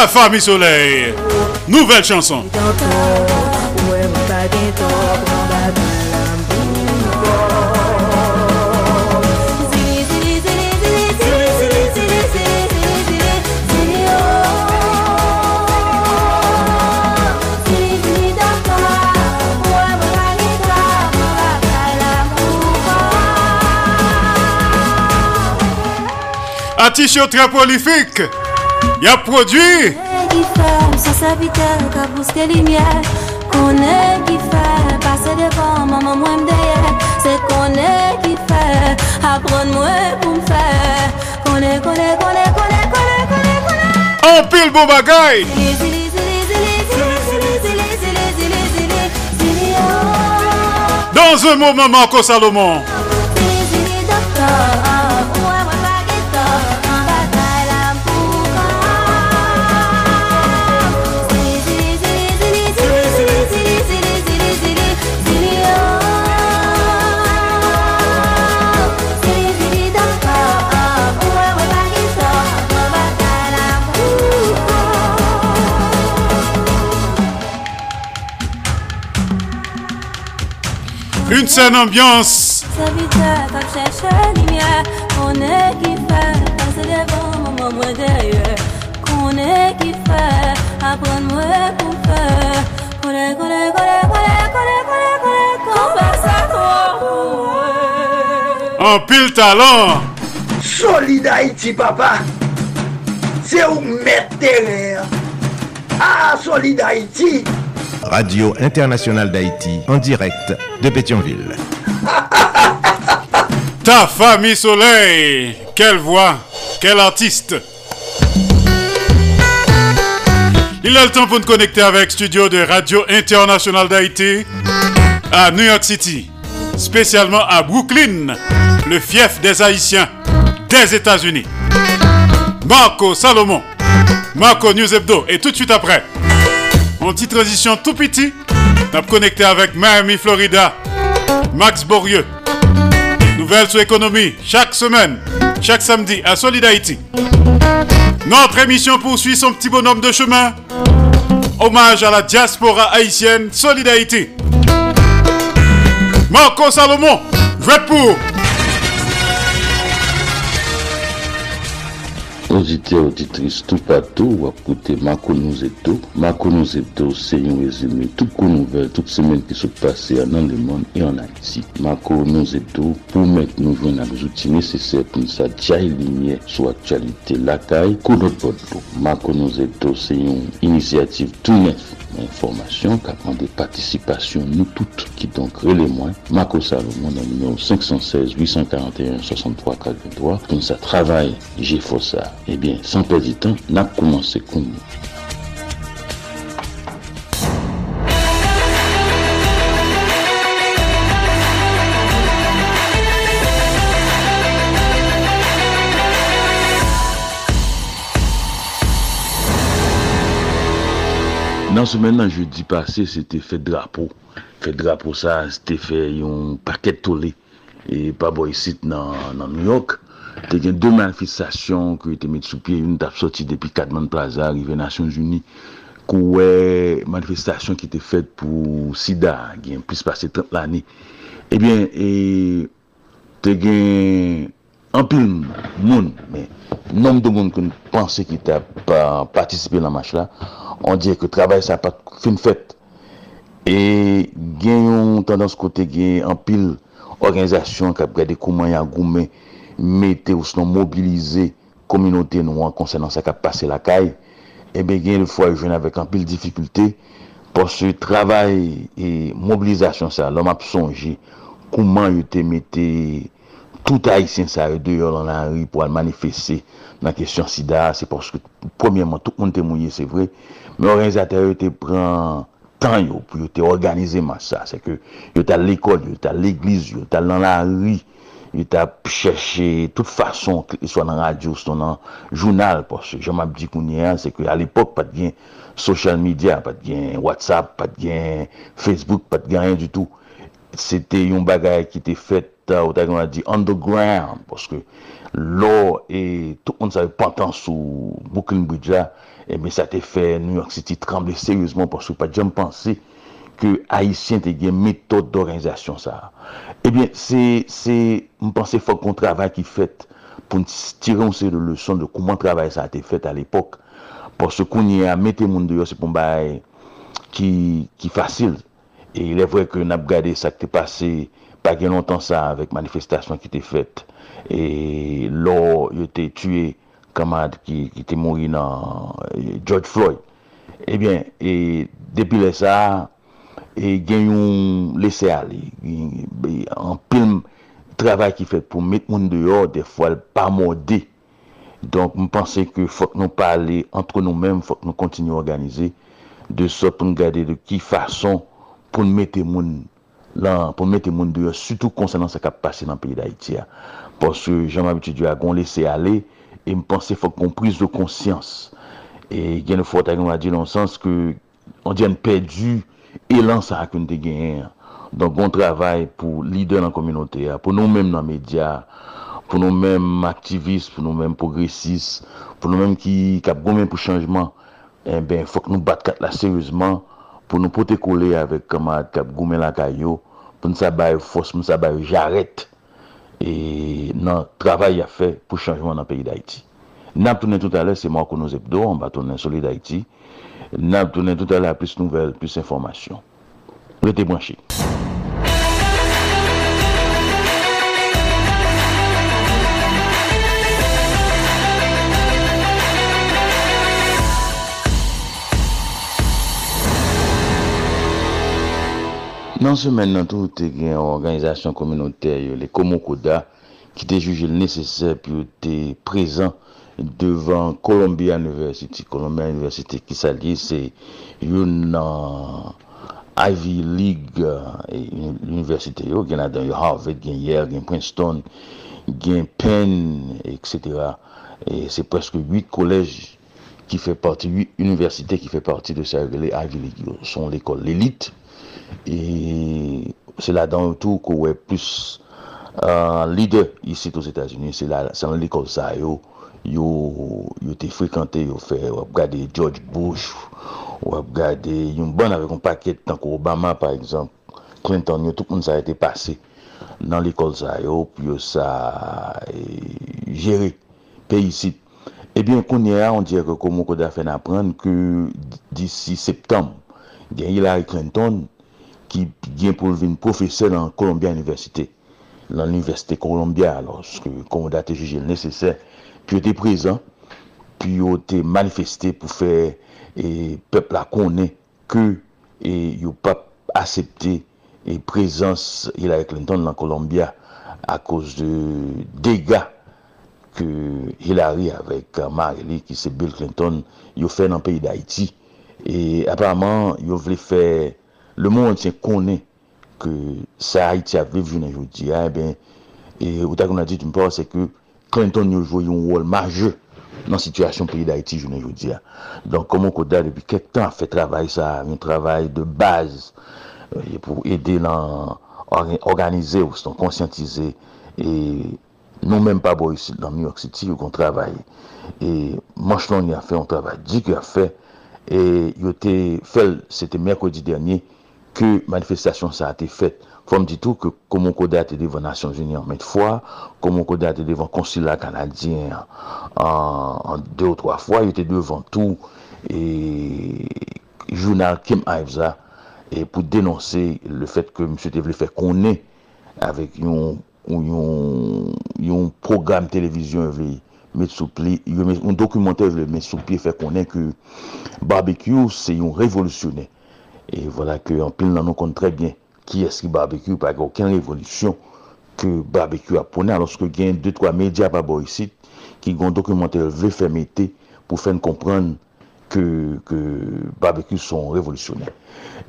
Speaker 35: La
Speaker 8: famille Soleil. Nouvelle chanson. Artiste très prolifique. Il a produit
Speaker 35: est qui fait passer devant maman
Speaker 8: bon
Speaker 35: oh.
Speaker 8: Dans un moment Marco Salomon
Speaker 35: passe à toi.
Speaker 8: En pile talent
Speaker 9: Solid Haïti, papa. C'est où mettre terrain. Ah, Solid Haïti.
Speaker 1: Radio Internationale d'Haïti en direct de Pétionville.
Speaker 8: Ta famille soleil Quelle voix Quel artiste Il a le temps pour nous connecter avec studio de Radio Internationale d'Haïti à New York City, spécialement à Brooklyn, le fief des Haïtiens des États-Unis. Marco Salomon, Marco News Hebdo, et tout de suite après, en petite transition tout petit, a connecté avec Miami, Florida, Max Borieux. Nouvelles sur économie chaque semaine, chaque samedi à Solid. Notre émission poursuit son petit bonhomme de chemin. Hommage à la diaspora haïtienne Solid. Marco Salomon, jouez pour.
Speaker 36: Audite auditris tou patou wap koute Makounou Zepto. Makounou Zepto se yon rezime tout kon nouvel tout semen ki sou pase anan le moun e anan iti. Makounou Zepto pou mek nou ven ak zouti nesesè pou nisa dja ilinye sou aktualite lakay kou lot pot lo. Makounou Zepto se yon inisiativ tout nef. Information prend des participations nous toutes qui donc relèvent Marco Salomon dans numéro 516 841 63 43 pour ça travail j'ai fait ça. Eh bien sans perdre de temps n'a commencé comme nous Nan semen nan jeudi pase, se te fe drapo. Fe drapo sa, se te fe yon paket tole. E pa boy sit nan, nan New York. Te gen de manifestasyon ki te met sou pie. Yon tap soti depi Katman Plaza, rive Nasyons Uni. Kouwe manifestasyon ki te fet pou Sida. Eh gen plis pase 30 lani. Ebyen, e, te gen... anpil moun, men, nom de moun kon panse ki ta pa, patisipe nan match la, an diye ke trabay sa pat fin fèt. E gen yon tendans kote gen anpil organizasyon kap gade kouman ya goumen mette ou s'non mobilize kominote nou an konsenans sa kap pase la kay, ebe eh gen yon fwa yon jwen avèk anpil difikultè pou se travay e mobilizasyon sa, lom ap sonje kouman yon te mette tout Haïtien sa yo deyo lan la ri pou al manifeste nan kesyon sida, se porske premièman tout moun te mouye, se vre, men organizatè yo te pran tan yo pou yo te organize man sa, se ke yo ta l'ekol, yo ta l'eglise, yo ta lan la ri, yo ta chèche tout fason, so nan radio, so nan jounal, porske jom ap di kounye an, se ke al epok pat gen social media, pat gen WhatsApp, pat gen Facebook, pat gen rien du tout, se te yon bagay ki te fèt uh, ou ta gen wad di underground, poske lò e tout moun sa yon pantan sou Brooklyn Bridge la, e men sa te fe New York City tremble seryouzman, poske pa jom panse ke Haitien te gen metode d'organizasyon sa. Ebyen, eh se mpense fok kon travay ki fet pou tiron se le leson de kouman travay sa te fet al epok, poske konye a mette moun deyo se pou mbaye ki, ki fasil. E ilè vwè ke nap gade sa ki te pase pa gen lontan sa avèk manifestasyon ki te fèt. E lò yo te tue kamad ki, ki te mouri nan e, George Floyd. Ebyen, e, depi lè sa, e, gen yon lese alè. E, e, an pilm travay ki fèt pou met moun deyo, defwa l pa modè. Donk mpense ke fòk nou pale antre nou mèm, fòk nou kontinu organize, De sot pou nou gade de ki fason pou nou mette moun lan pou mette moun diyo, sütou konsenans sa kap pase nan peyi da d'Haïti ya. Porsè, jan m'abiti diyo a gon lese ale, e m'pense fòk kon prise de konsyans. E gen nou fòk ta gen wadi nan sens ke, an diyan perdu, elan sa akoun te gen. Don gon travay pou lider nan kominote ya, pou nou mèm nan media, pou nou mèm aktivist, pou nou mèm progresist, pou nou bon mèm ki kap gomen pou chanjman, e eh ben fòk nou bat kat la seryèzman, pou nou pote kole avèk kamad kap goumen lakay yo, pou nou sa baye fos, pou nou sa baye jaret, e nan travay ya fe pou chanjman nan peyi d'Haïti. Nap tounen tout alè, se mwa kono zepdo, an ba tounen soli d'Haïti, nap tounen tout alè, plus nouvel, plus informasyon. Rete branché. Nan semen nan tou te gen organizasyon kominote yo, le Komokoda, ki te juje l nesesè pi yo te prezan devan Columbia University. Columbia University ki sa li se yon nan Ivy League e, University yo, gen adan yo Harvard, gen Yale, gen Princeton, gen Penn, etc. E se preske 8 kolej ki fe parti, 8 universite ki fe parti de sa Ivy League yo, son l'ekol l'elite. E se la dan yon tou kowe plus uh, lider isi tos Etats-Unis. Se la san li kon sa yo, yo, yo te frekante yo fe. Wap gade George Bush, wap gade yon ban avek yon paket tanko Obama par exemple. Clinton yo, tout moun sa ete pase nan l'ekol sa yo, yo sa e, eh, jere pe yisit. Ebyen eh konye a, on diye ke komon koda fen apren ke disi septem, gen Hillary Clinton ki gen pou vin profese nan Columbia Université. Nan l'Université Columbia, loske konda te juje l'nesesè, pi yo te prezant, pi yo te manifesté pou fe e, pepl la konè ke e, yo pap asepte e prezans Hillary Clinton nan Columbia a kouz de dega ke Hillary avèk Marley ki se Bill Clinton yo fè nan peyi d'Haïti. E aparamant yo vle fè le moun tjen konen ke sa Haiti a viv jounen joudi, a, e ben, e ou ta kon a dit mpa, se ke Clinton yo jwoy yon wol maje nan situasyon peyi d'Haiti jounen joudi a. Don komon koda depi kek tan fe travay sa, yon travay de baz, e euh, pou ede lan organize ou son konsyantize, e nou menm pa bo yisi nan New York City yon kon travay. E manch lon yon a fe, yon travay dik yon a fe, e yote fel, se te merkodi dernye, ke manifestasyon sa a te fet. Fom di tou ke komon kode a te devan Nasyon Union met fwa, komon kode a te devan konsila kanadyen an de ou troa fwa, yo te devan tou e jounal Kim Aivza e pou denonse le fet ke msye te vle fe konen avek yon, yon, yon program televizyon vle met soupli, yon, yon dokumenter vle met soupli fè konen ke barbecue se yon revolusyonè. E vola ke an pil nan nou kon tre bien ki eski barbekyou pa ge oken revolisyon ke barbekyou apone aloske gen 2-3 media pa bo yisit ki gon dokumenter vle fermete pou fen kompran ke, ke barbekyou son revolisyonel.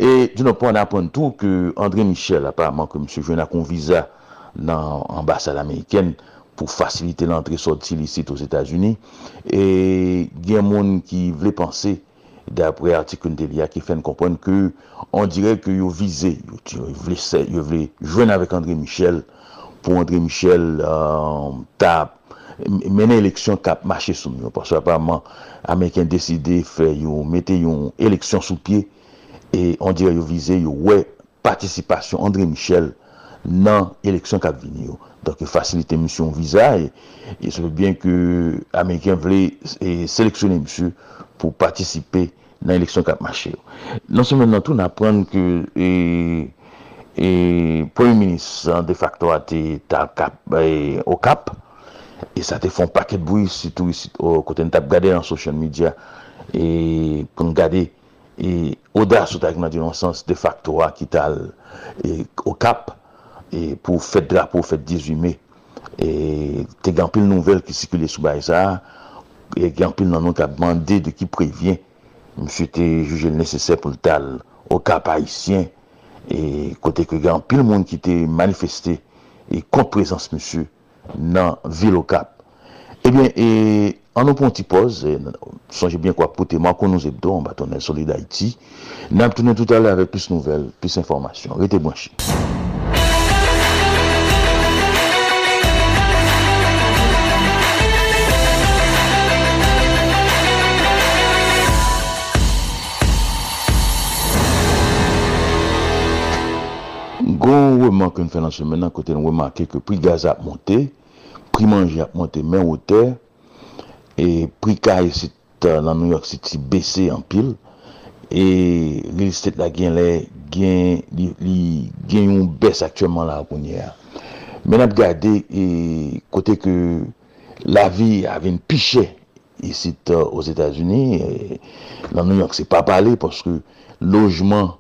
Speaker 36: E di nou pon apon tou ke André Michel apareman ke msè Jona konviza nan ambassade Ameriken pou fasilite l'antre sot si lisit os Etats-Unis e gen moun ki vle panse dapre artikoun de li a ki fèn kompon ke on direk yo vize, yo vle jwen avèk André Michel pou André Michel euh, ta menen eleksyon kap mache soum yo. Paswa apareman, Ameriken deside fè yo mette yon eleksyon sou pie e on direk yo vize yo wè participasyon André Michel nan eleksyon kap vini yo. Donk yo fasilite misyon viza e, e sebe bien ke Ameriken vle seleksyonen misyon pou patisipe nan eleksyon kap mache yo. Non semen nan tou nan apren ke e, e, Premier Ministre de facto a te tal kap e, o kap e sa te fon paket bouy sitou o kote n tap gade nan social media e pou n gade e oda sou tak nan di nan sens de facto a ki tal e, o kap e pou fet drapo fet 18 me e te gampil nouvel ki sikule sou bay sa e gampil nan nou kap mande de ki previen msye te juje l nesesè pou l tal o kap haisyen e kote ke gen pil moun ki te manifestè e kont prezans msye nan vil o kap. Ebyen, eh e, an nou pon ti poz, e, sonje bien kwa pote man kon nou zebdo, an batonel el soli iti, nan ptounen tout alè avè plus nouvel, plus informasyon. Rete bwanshi. Gon wèman kwen fè nan semen nan kote nou wèmanke ke ke pri gaz ap monte, pri manje ap monte men wote, e pri kaye sit euh, nan New York City bese an pil, e real estate la gen lè, gen, gen yon bes aktyèman la akounye a. Men ap gade, e, kote ke la vi avèn pichè, e sit uh, os Etats-Unis, e nan New York se pa pale, poske lojman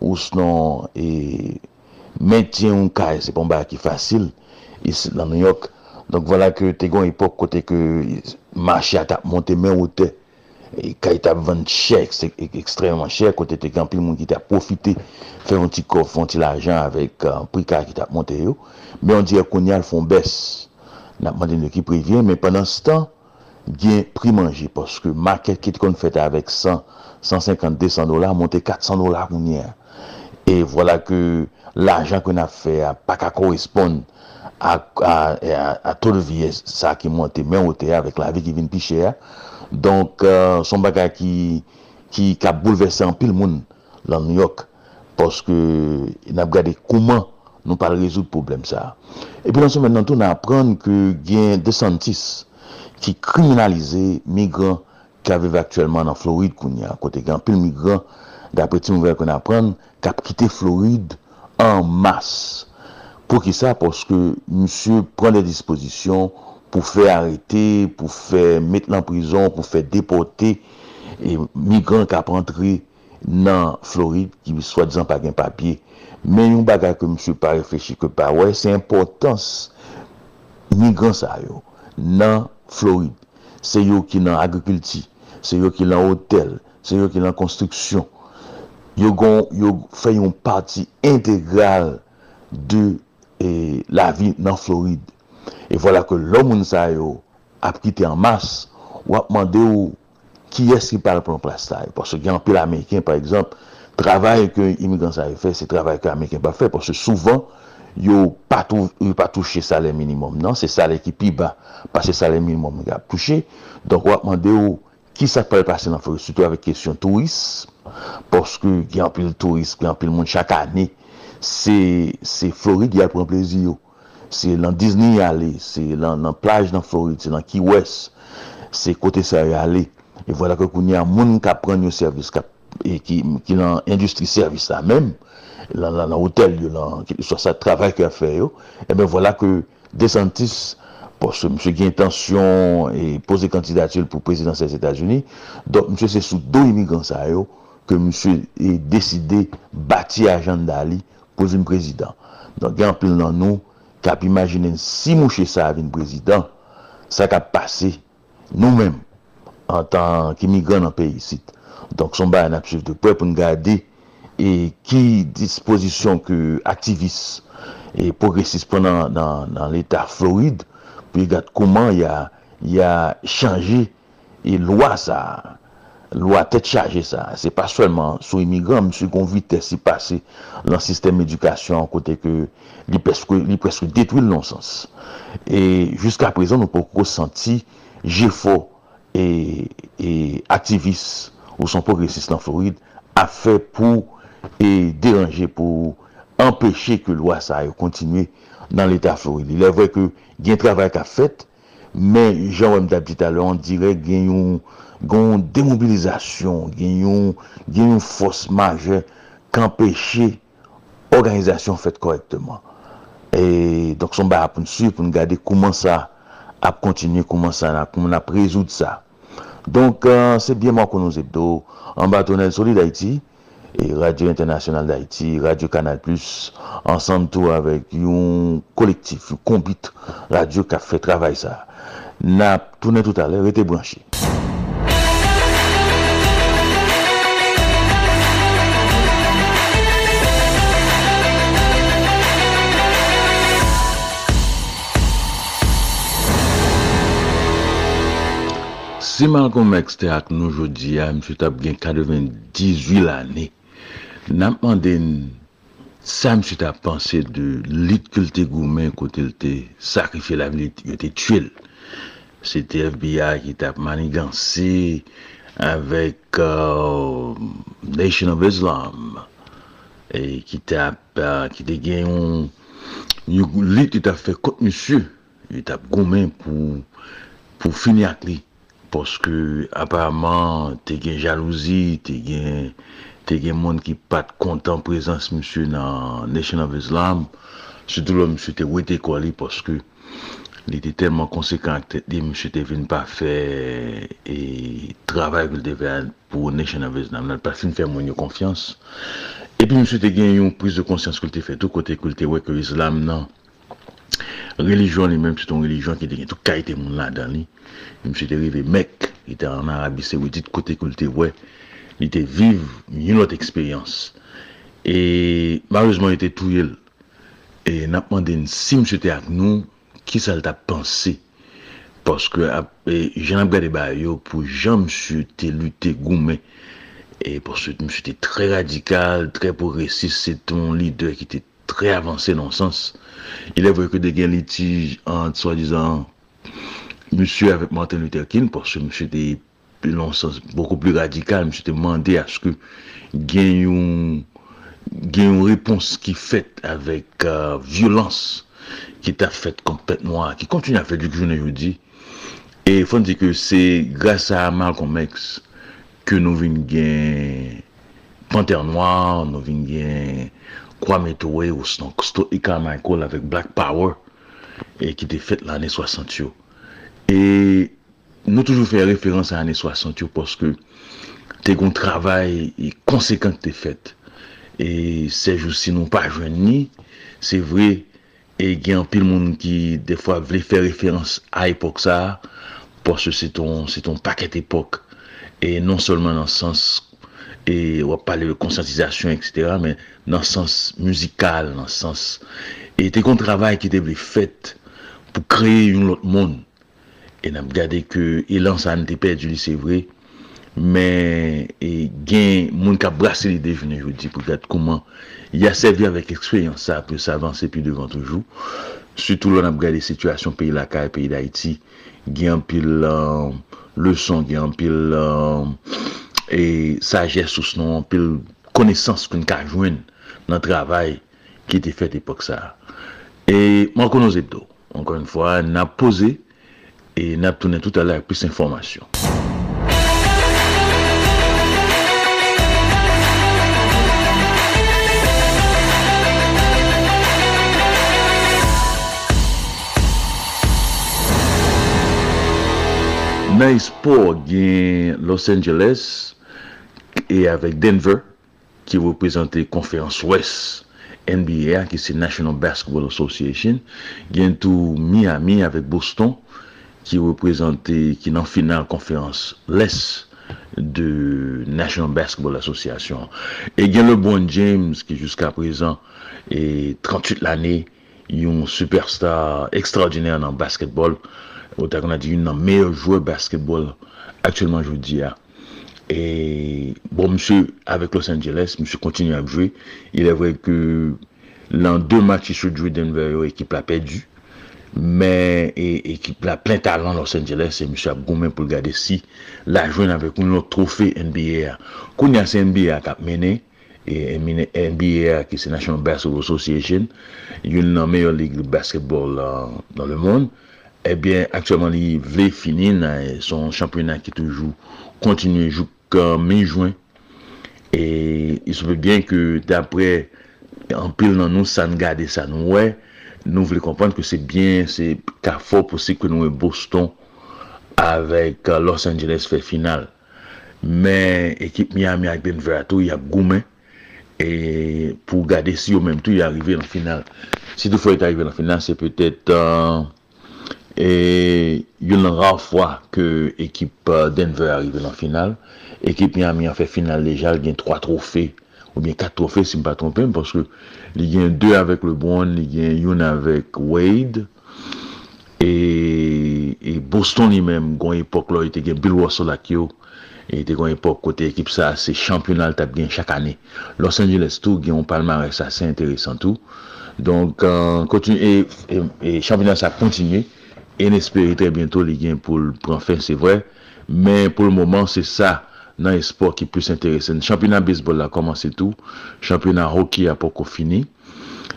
Speaker 36: ou s'non e... maintien un caille, c'est pas un qui facile ici dans New York. Donc voilà que t'es une époque côté que marché à monter mais haute et caille t'a vendre cher, c'est e-, extrêmement cher côté t'es grand monde qui t'a profité faire un petit coffre, un petit l'argent avec euh, un prix qui t'a monté Mais on dirait qu'on y a le fond baisse. N'a demandé qui prévient mais pendant ce temps gen pri manje, poske market kit kon fete avek 100, 150, 200 dolar, monte 400 dolar mounye. E wala voilà ke l'ajan kon a fè a pa ka koresponde a, a, a, a to de vie sa ki monte men ote avèk la vi ki vin pi chè. Donk euh, son bagay ki, ki ka bouleverse an pil moun lan New York poske nap gade kouman nou pal rezout problem sa. E Epi lan men nan tou nan apren ke gen desantis ki kriminalize migran ki aveve aktuelman nan Floride koun ya. Kote gen pil migran dapre ti mouvel kon apren, kap kite Floride an mas. Pou ki sa, poske msye pren de disposisyon pou fè arete, pou fè met lan prison, pou fè depote, migran kap rentre nan Floride ki swa dizan pa gen papye. Men yon baga ke msye pa reflechi ke pa wè, se importans migran sa yo nan Floride. Se yo ki nan agrikulti, se yo ki nan hotel, se yo ki nan konstruksyon, yo, yo fè yon pati integral de e, la vi nan Floride. E vwala ke lò moun sa yo ap kite an mas, wap mande yo ki es ki pal pran plas sa yo. Pwase gen an pil Ameriken, par exemple, travay ke imigran sa yo fè, se travay ke Ameriken pa fè, pwase souvan, yo pa touche salè minimum nan, se salè ki pi ba, pa se salè minimum ki ap touche, donk wap mande yo Ki sa pal pase nan fore? Soutou avè kesyon touris, poske gen apil touris, gen apil moun chak ane, se Floride yal pran plezi yo. Se lan Disney yale, se lan, lan plaj nan Floride, se lan Key West, se kote sa yale, E vwala ke koun ya moun ka pran yo servis, ka, e, ki, ki lan industri servis la mèm, lan hotel yo, lan, so sa travay ki a fe yo, e ben vwala ke desantis, Poske msè ki intansyon e pose kandidatil pou prezidansel Etats-Unis, donk msè se sou do imigran sa yo ke msè e deside bati ajanda li pou zin prezidans. Donk gen apil nan nou, kap imaginen si mouche sa avin prezidans, sa kap pase nou menm an tan ki migran an peyi sit. Donk son ba an apsif de pre pou n gade e ki disposisyon ke aktivis e progresis pon nan, nan, nan l'Etat Floride Pi gade kouman ya, ya chanje e lwa sa. Lwa tet chanje sa. Se pa swelman sou imigran msou kon vite si pase lan sistem edukasyon kote ke li preske detwil nonsens. E jiska prezon nou pou konsanti jefo e, e aktivis ou son progresist lan Floride a fe pou e deranje pou empeshe ke lwa sa yo kontinue nan l'Etat Florili. Le vwe ke gen travay ka fet, men jan wèm tapit alè, an dire gen yon, yon demobilizasyon, gen yon, gen yon fos maje k'empèche organizasyon fet korektman. E, donk son ba ap nsu pou nou gade kouman sa ap kontinye, kouman sa kouman ap rezoud sa. Donk, euh, se bien man konon zebdo, an batonel soli da iti, et Radio Internationale d'Haïti, Radio Canal Plus, ensemble tout avec un collectif, un combit radio qui a fait travail ça. N'a tourné tout à l'heure, était branché. Si Malcolm X te ak nou jodi a, msye tap gen 98 lane nan manden, sa msye ta panse de lit ke lte goumen kote lte sakrifye la vlit, yote tchil. Se te FBI ki tap manigansi avèk uh, Nation of Islam. E ki tap, uh, ki te gen yon, yon lit ki tap fe kote msye, yo tap goumen pou, pou fini ak li. Poske aparamant te gen jalouzi, te gen... te gen moun ki pat kontan prezans msye nan Nation of Islam, sotou lò msye te wete kwa li poske li te telman konsekant li msye te vin pa fe e travay pou te ven pou Nation of Islam, nan pa fin fe moun yo konfians. E pi msye te gen yon priz de konsyans kou te fe tou kote kou te weke Islam nan Relijon li menm se ton relijon ki te gen tou kaite moun la dan li. Mse te rive Mek, ite an Arabi Saoudite kote kou kote wè. li te viv yon lot eksperyans. E marouzman li te touyel. E napman den si se te ak nou, ki sal ta panse. Poske e, jen ap gade ba yo pou jan msye te lute goume. E poske msye te tre radikal, tre progresis, se ton lider ki te tre avanse nan sens. Il evoye ke de gen litij an swa dizan msye avèk Martin Luther King, paske msye te non sens beaucoup plus radikal, mwen te mande aske gen yon gen yon repons ki fet avèk uh, violans ki ta fet kompet noa, ki kontine a fet dik jounen yon di e fon di ke se grasa a Malcolm X ke nou vin gen Panter Noir, nou vin gen Kwame Towe ou Sto Ika Michael avèk Black Power e ki te fet l'anè 60 yo. E nou toujou fè referans an ane 60 yo poske te kon travay e konsekant te fèt. E sej ou sinon pa jwen ni, se vre e gen pil moun ki defwa vle fè referans a epok sa, poske se ton, ton paket epok. E non solman nan sens e wap pale konsantizasyon, etc. Men nan sens muzikal, nan sens... E te kon travay ki te ble fèt pou kreye yon lot moun. E nan gade ke elan sa an te perdi li se vre. Men e, gen moun ka brase li devine jodi pou gade kouman. Ya sevi avèk ekspeyans sa pou sa avanse pi devan toujou. Soutou lò nan gade situasyon peyi la ka e peyi da iti. Gen pil euh, um, leson, gen pil um, e, sajes ou snon, pil konesans koun ka jwen nan travay ki te fet epok sa. E man konon zebdo. Ankon yon fwa, nan pose E nap tounen tout alè ak pwis informasyon. Nan ispo gen Los Angeles e avèk Denver ki wè prezante konferans wès NBA ki se National Basketball Association, gen tou Miami avek Boston ki reprezentè, ki nan final konferans les de National Basketball Association. E gen LeBron James ki jusqu'a prezant e 38 l'anè yon superstar ekstraordinèr nan basketball. Ou ta kon a di yon nan meyèr jouè basketball aktuellement jou di ya. E bon, msè, avèk Los Angeles, msè kontinu ap jouè. Il avè ke lan 2 match yon jouè Denver yon ekip la pèdjou. men e, ekip la plen talan Los Angeles se msye ap goumen pou gade si la jwen un lot trofe NBA koun yase NBA kap mene e mine NBA ki se National Basketball Association yon nan meyo lig basketball nan le moun ebyen eh aktyèman li vle fini nan son championat ki toujou kontinu jouk mi jwen e soupe bien ke dapre an pil nan nou san gade san non? wè ouais, nou vle kompwant ke se bien, se ka fò posib ke nou e Boston avèk uh, Los Angeles fè final. Men ekip Miami ak Denver atou y ap goumen e pou gade si yo menm tou y arrive nan final. Si tou fò y arrive nan final, se pwetèt uh, e yon nan rar fwa ke ekip uh, Denver arrive nan final. Ekip Miami an fè final lejal gen 3 trofè ou bien 4 trophées si je ne pas trompé, parce que il y a 2 avec LeBron, il y a 1 avec Wade, et, et Boston lui-même, à l'époque, il y a Bill Russell là, qui et te kon epok kote ekip sa se champional tap gen chak ane Los Angeles tou gen yon palmare sa se interesant tou donk uh, e, e, e champional sa kontinye en espere tre bientou li gen pou l'prenfe se vre men pou l'moman se sa nan esport ki plus interesen. Championat baseball la komanse tou, championat hockey a poko fini.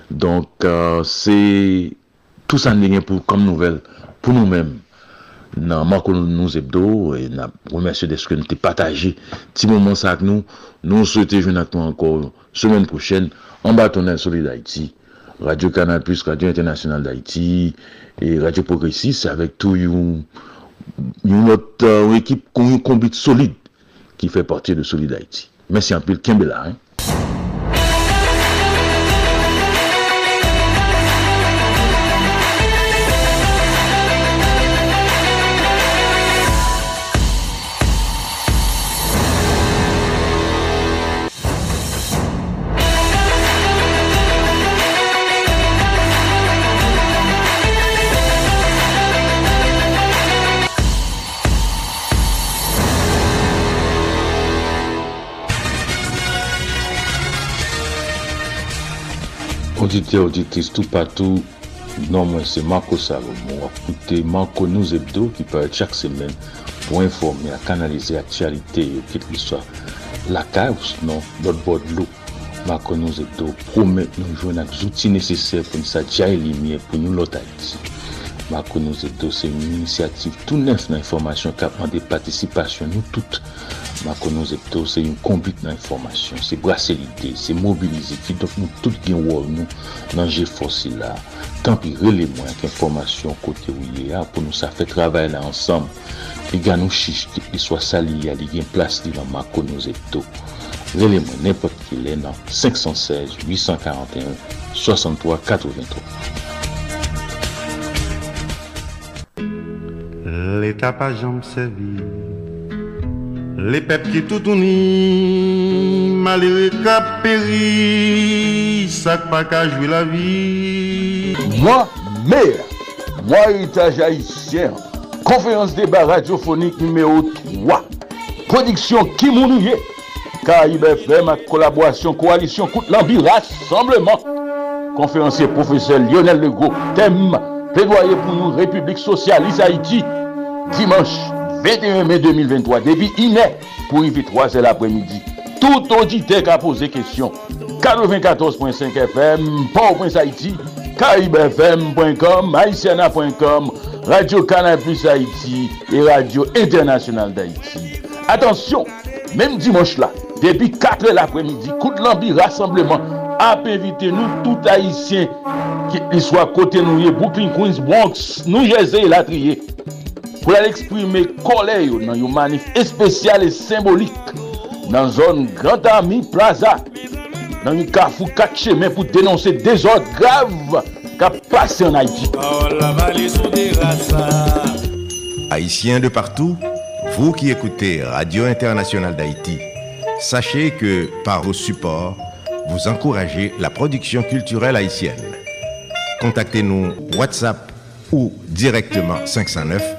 Speaker 36: Donk, euh, se tout sa ne pou kom nouvel pou nou menm. nan mankou nou zebdo e nan remersye deske nou te pataje ti mouman sa ak nou nou souwete joun ak nou ankor semen prochen an batonel soli d'Haïti Radio Canal Plus, Radio Internationale d'Haïti e Radio Progressis avèk tou yon yon not ou ekip kon yon kombit solide ki fè parti de Solid Haïti. Mèsi anpil, kembe la, hein? Audite auditrice tout patou, nan mwen se Marco Salomon wap koute Marco News Hebdo ki pare chak semen pou informe a kanalize aktualite yo kit liswa lakay ou sinon lot bod lou. Marco News Hebdo promet nou jwen ak zouti neseser pou nisa jaye limye pou nou lot Haiti. Marco News Hebdo se yon inisiativ tout nef nan informasyon kapman de patisipasyon nou tout. Macron Zepto se yon konbit nan informasyon, se brase lide, se mobilize ki dok nou tout gen wol nou nan je fosi la. Tanpi rele mwen ak informasyon kote ou ye a pou nou sa fe travay la ansam. Li gan nou chichte, li swa sali ya li gen plas li nan Macron Zepto. Rele mwen nepot ki le nan 516-841-6383.
Speaker 33: L'état pas jom se vide Le pep ki toutouni, malere ka peri, sak pa ka jwi la vi.
Speaker 11: Moi, mer, moi etaj haïtien, konferans débat radiophonique numéro 3, production Kimounouye, Caraïbe FM ak kolaborasyon, koalisyon, kout l'ambi, rassemblement. Konferansier professeur Lionel Legault, thème, plaidoyer pour nous, République Socialiste Haïti, dimanche. 21 mai 2023, debi inè pou yvi 3 el apremidi. Tout audite ka pose kesyon. 94.5 FM, PowerPoint Haiti, KaibFM.com, Haitiana.com, Radio Canal Plus Haiti et Radio Internationale d'Haïti. Atensyon, menm dimanche la, debi 4 el apremidi, kout lambi rassembleman ap evite nou tout Haitien ki li swa kote nou ye, Brooklyn, Queens, Bronx, nou jese latriye. La pour aller exprimer colère dans une manif spéciale et symbolique dans zone Grand Ami Plaza nan ni kafou kat chemen pou denonse dezord grav ka pase en Haïti.
Speaker 1: Haïtiens de partout, vous qui écoutez Radio Internationale d'Haïti, sachez que par vos supports, vous encouragez la production culturelle haïtienne. Contactez-nous WhatsApp ou directement 509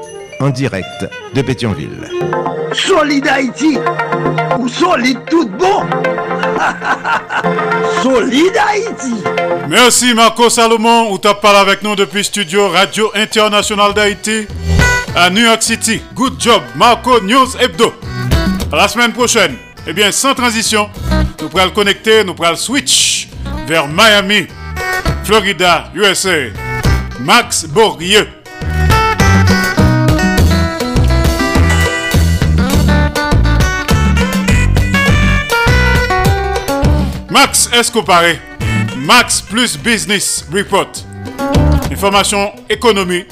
Speaker 1: en direct de Pétionville.
Speaker 9: Solide Haïti ou solide tout bon Solide Haïti
Speaker 8: Merci Marco Salomon, où tu parlé avec nous depuis studio Radio International d'Haïti à New York City. Good job, Marco News Hebdo. À la semaine prochaine, eh bien, sans transition, nous pourrons le connecter, nous pourrons le switch vers Miami, Florida, USA. Max Bourrieux. Max Escopare, Max plus Business Report. Information économie.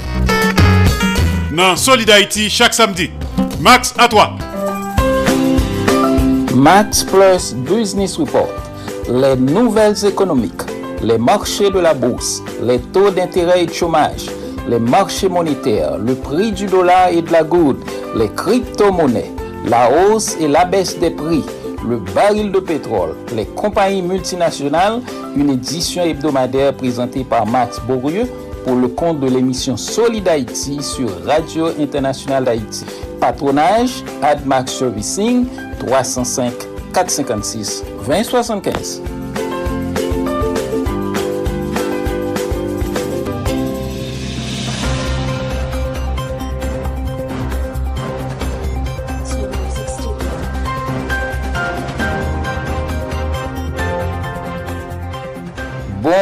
Speaker 8: Dans Solid chaque samedi. Max, à toi.
Speaker 18: Max Plus Business Report. Les nouvelles économiques, les marchés de la bourse, les taux d'intérêt et de chômage, les marchés monétaires, le prix du dollar et de la goutte, les crypto-monnaies, la hausse et la baisse des prix, le baril de pétrole, les compagnies multinationales, une édition hebdomadaire présentée par Max Bourrieux pour le compte de l'émission Solid Haïti sur Radio Internationale d'Haïti. Patronage, AdMax Servicing, 305 456 2075.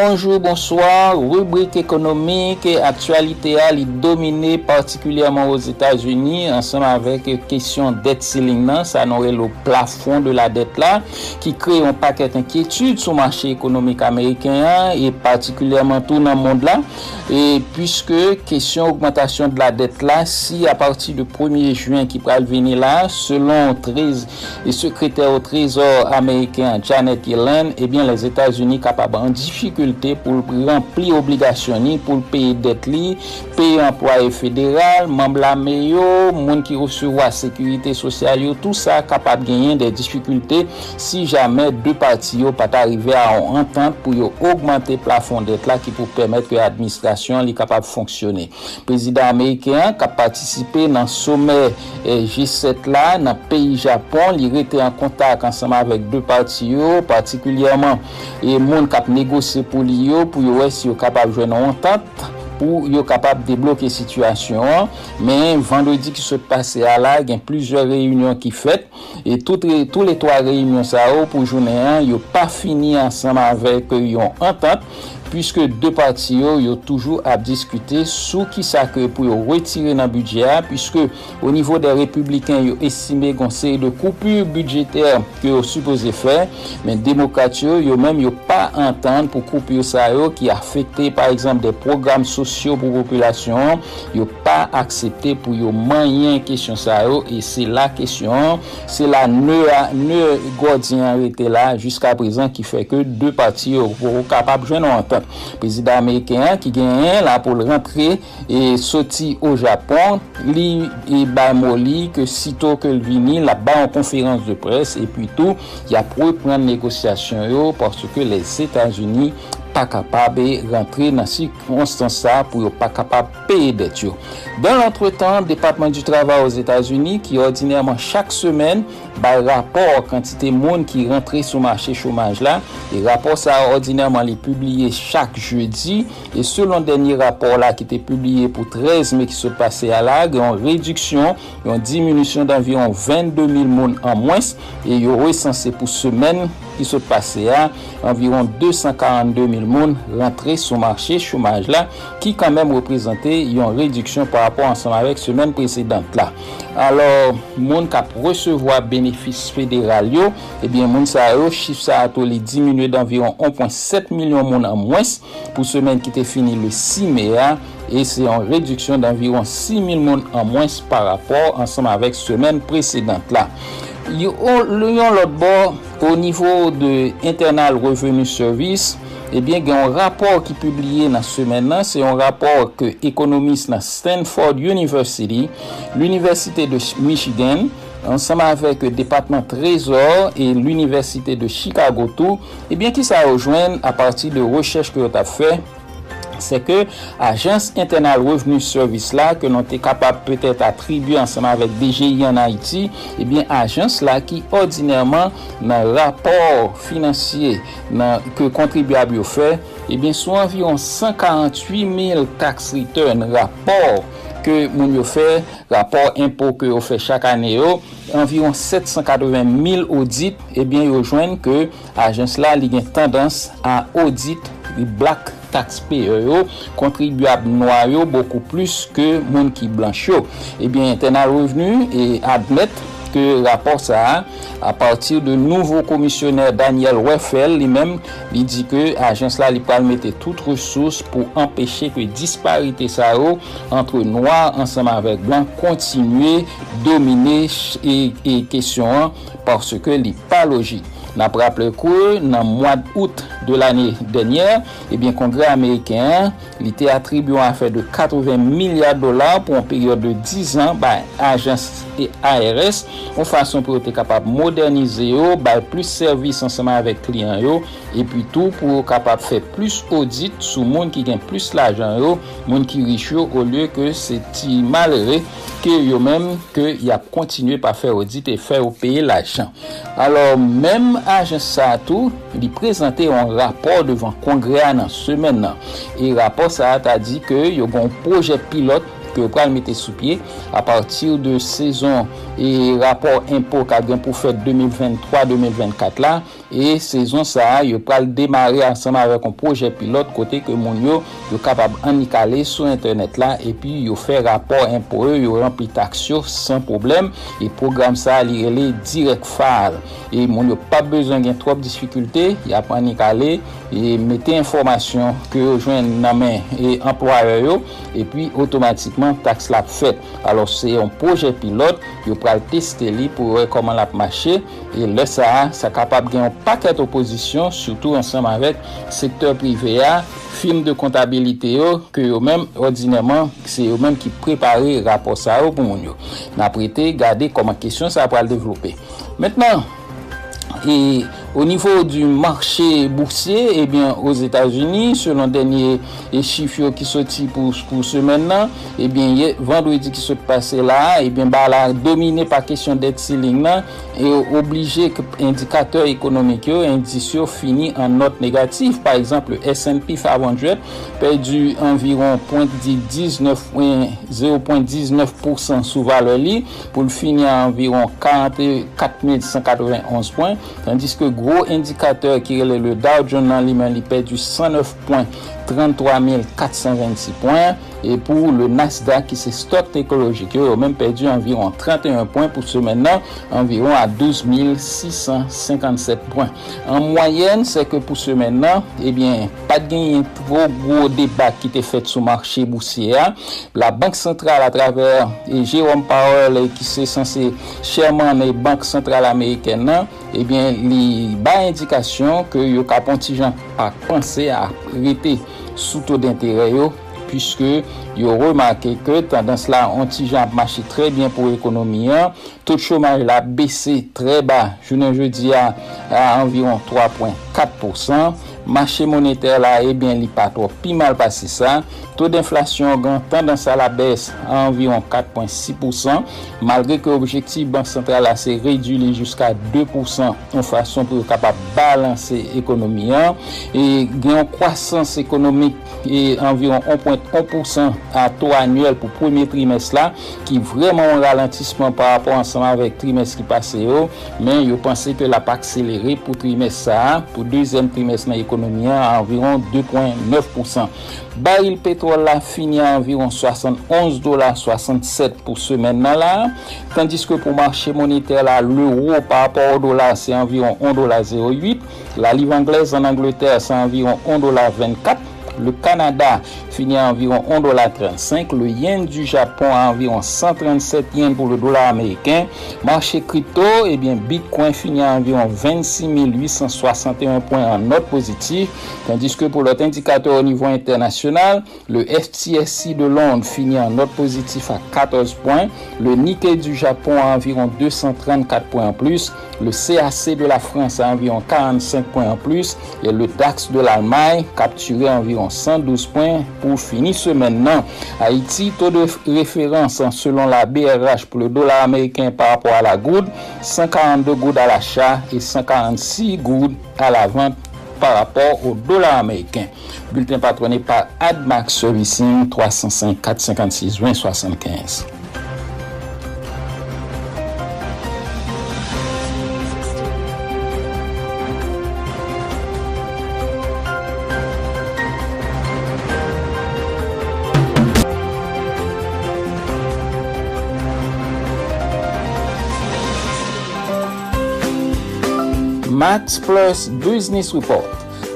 Speaker 18: Bonjou, bonsoir, rubrik ekonomik aktualite a li domine partikulyèman os Etats-Unis ansèm avèk kesyon det ceiling nan, sa nou re lo plafon de la det la, ki kre yon paket enkyetude sou machè ekonomik Ameriken an, e partikulyèman tou nan mond la, e pwiske kesyon augmentation de la det la, si a parti de 1er juen ki pral veni la, selon sekretèr au trésor Ameriken Janet Yellen, ebyen eh les Etats-Unis kapab an difikultè l'autorite pou rempli obligasyon ni, pou l'peye det li, peye employe federal, mambla meyo, moun ki recevo a sekurite sosyal yo, tout sa kapap genyen de difikulte si jamè de pati yo pat arrive a an entente pou yo augmente plafon det la ki pou pèmèt ke administrasyon li kapap fonksyonè. Prezident Amerikèan kap patisipe nan somè G7 la, nan peyi Japon, li rete an kontak ansama vek de pati yo, partikulyèman e moun kap negose pou li yo pou yo wè si yo kapab jwen an entente pou yo kapab debloke situasyon. Men, vendredi ki se pase a la, gen plusieurs réunions ki fèt, et tout, tout les trois réunions sa ou pou jounen an, yo pa fini ansanm avèk yon entente, pwiske de pati yo yo toujou ap diskute sou ki sakre pou yo retire nan budget a, pwiske o nivou de republikan yo esime gonseye de koupu budjeter ki yo suppose fè, men demokrat yo yo men yo pa entende pou koupu yo sa yo ki afekte par exemple de program sosyo pou populasyon, yo pa aksepte pou yo manyen kesyon sa yo e se la kesyon se la ne, ne gwadyen rete la jiska prezant ki fe ke de pati yo pou kapab jwen an tan prezident Ameriken ki genyen la pou rentre e soti o Japon li e ba moli ke sito ke l vini la ba an konferans de pres e pi tou ya pou pren negosyasyon yo parce ke les Etats-Unis pa kapab e rentre nan si konstansa pou yo pa kapab peye det yo. Dan l'entretan, Departement du Travail aux Etats-Unis ki ordinèrman chak semen bay rapor kantite moun ki rentre sou machè chomaj la. E rapor sa ordinèman li publie chak jeudi. E selon denye rapor la ki te publie pou 13 me ki se pase alag, yon reduksyon, yon diminisyon d'anvion 22.000 moun an mwens. E yon resanse pou semen ki se pase a, anviron 242.000 moun rentre sou machè chomaj la ki kanmem reprezentè yon reduksyon par rapport ansan avèk semen presedant la. alors moun kap resevo a benefis federal yo, eh ebyen moun sa yo, chif sa ato li diminwe d'environ 1.7 milyon moun an mwes pou semen ki te fini le 6 mea, e se yon reduksyon d'environ 6 mil moun an mwens par rapport ansam avek semen presedant la. Yon, yon lot bo, o nivou de Internal revenu Service, Ebyen gen yon rapor ki publiye nan semen nan, se yon rapor ke ekonomist nan Stanford University, l'Universite de Michigan, ansama avek Departement Trésor e l'Universite de Chicago tou, ebyen ki sa rejoen a pati de rechèche ki yo ta fè se ke Ajans Internal Revenue Service la ke nou te kapab petet atribu ansama vek DGI an Haiti, ebyen eh ajans la ki ordinèrman nan rapor finansye nan ke kontribuab yo fè, ebyen eh sou anviron 148.000 tax return rapor ke moun yo fè, rapor impo ke yo fè chak ane yo, anviron 780.000 audit, ebyen yo jwen ke ajans la li gen tendans a audit li blak takspe yo, kontribuab noy yo, beaucoup plus ke moun ki blanche yo. Eh Ebyen, tena revenu e admet ke rapor sa a partir de nouvo komisyoner Daniel Weffel li men li di ke ajens la li pral mette tout resous pou empeshe ke disparite sa yo entre noy ansama vek blan kontinue domine e kesyon an parce ke li pa logik. Nan praple kou, nan mwad out de l'anye denyer, ebyen kongre Ameriken li te atribyon an fe de 80 milyard dolar pou an peryode de 10 an ba ajans aktivite ARS ou fason pou yo te kapap modernize yo, bay plus servis ansama avèk kliyan yo, epi tou pou yo kapap fè plus audit sou moun ki gen plus lajan yo, moun ki rich yo, ou lye ke se ti malre ke yo menm ke yap kontinue pa fè audit e fè ou peye lajan. Alors, menm ajen sa tou, li prezante yon rapor devan kongre an an semen nan. E rapor sa ta di ke yo bon proje pilote ke yo pral mette sou pie a partir de sezon e rapor impo ka gen pou fèt 2023-2024 la E sezon sa a yo pral demare ansama avèk an proje pilot kote ke moun yo yo kapab anikale sou internet la e pi yo fè rapor impore, yo rempli taksyo san problem e program sa a li rele direk far. E moun yo pa bezon gen trop disfikulte ya pa anikale e mette informasyon ke yo jwen nanmen e employe yo e pi otomatikman taks la fèt. alo se yon proje pilot yo pral teste li pou wè koman la p'mache e lè sa, a sa kapab gen yon paket oposisyon, soutou ansam avèk sektor privé a, film de kontabilite yo, ke yo mèm ordinèman, se yo mèm ki prepare rapor sa yo pou moun yo. Na prete, gade koman kesyon sa pral devlopè. Mètnen, e... Au niveau du marché boursier, eh bien, aux États-Unis, selon dernier chiffre qui sorti pour, pour ce maintenant, eh bien, vendredi qui se passait là, eh bien, bah, là, dominé par question d'excelling là, eh, et obligé que indicateur économique, eh, indice eh, fini en note négative. Par exemple, le S&P 500 perdu environ 0.19% sous valeur li, pour le finir à environ 44 191 points, tandis que gwo indikateur ki rele le Dow Jones nan li men li pe du 109 poin 33.426 poin et pour le Nasdaq qui c'est stock écologique qui a même perdu environ 31 points pour ce maintenant environ à 12 657 points. En moyenne c'est que pour ce maintenant eh bien pas de gain trop gros débat qui était fait sur le marché boursier. La banque centrale à travers et Jérôme Powell qui c'est censé chairman des banques centrales américaines eh bien les bas indications que yo capontijan a pensé à arrêter sous taux d'intérêt pwiske yo remake ke tendans la antijan ap mache tre bien pou ekonomi an, tout chomaj la bese tre ba, jounen je di a, a anviron 3.4%, Mache moneter la ebyen li patro pi mal pasi sa. To d'inflasyon gan tendans a la bes an environ 4.6% malgre ke objektiv bank sentral la se redu li jiska 2% an fason pou kapap balanse ekonomi an. E gen yon kwasans ekonomik e environ 1.1% an to anuel pou premye trimes la ki vreman an ralantisman par rapport ansanman vek trimes ki pase yo men yo panse ke la pa akselere pou trimes sa an pou dezem trimes nan ekonomi à environ 2,9%. Baril pétrole là fini à environ 71 dollars 67 pour semaine là, tandis que pour marché monétaire l'euro par rapport au dollar c'est environ 1 dollar 08, la livre anglaise en Angleterre c'est environ 1 dollar 24 le Canada finit à environ 1,35$. Le yen du Japon à environ 137 yens pour le dollar américain. Marché crypto, eh bien, Bitcoin finit à environ 26 861 points en note positive. Tandis que pour l'autre indicateur au niveau international, le FTSE de Londres finit en note positive à 14 points. Le Nikkei du Japon à environ 234 points en plus. Le CAC de la France à environ 45 points en plus. Et le DAX de l'Allemagne capturé environ 112 points pour finir ce maintenant. Haïti, taux de référence selon la BRH pour le dollar américain par rapport à la goutte, 142 gouttes à l'achat et 146 gouttes à la vente par rapport au dollar américain. Bulletin patronné par AdMax Servicing 305 456 20 Max Plus Business Report,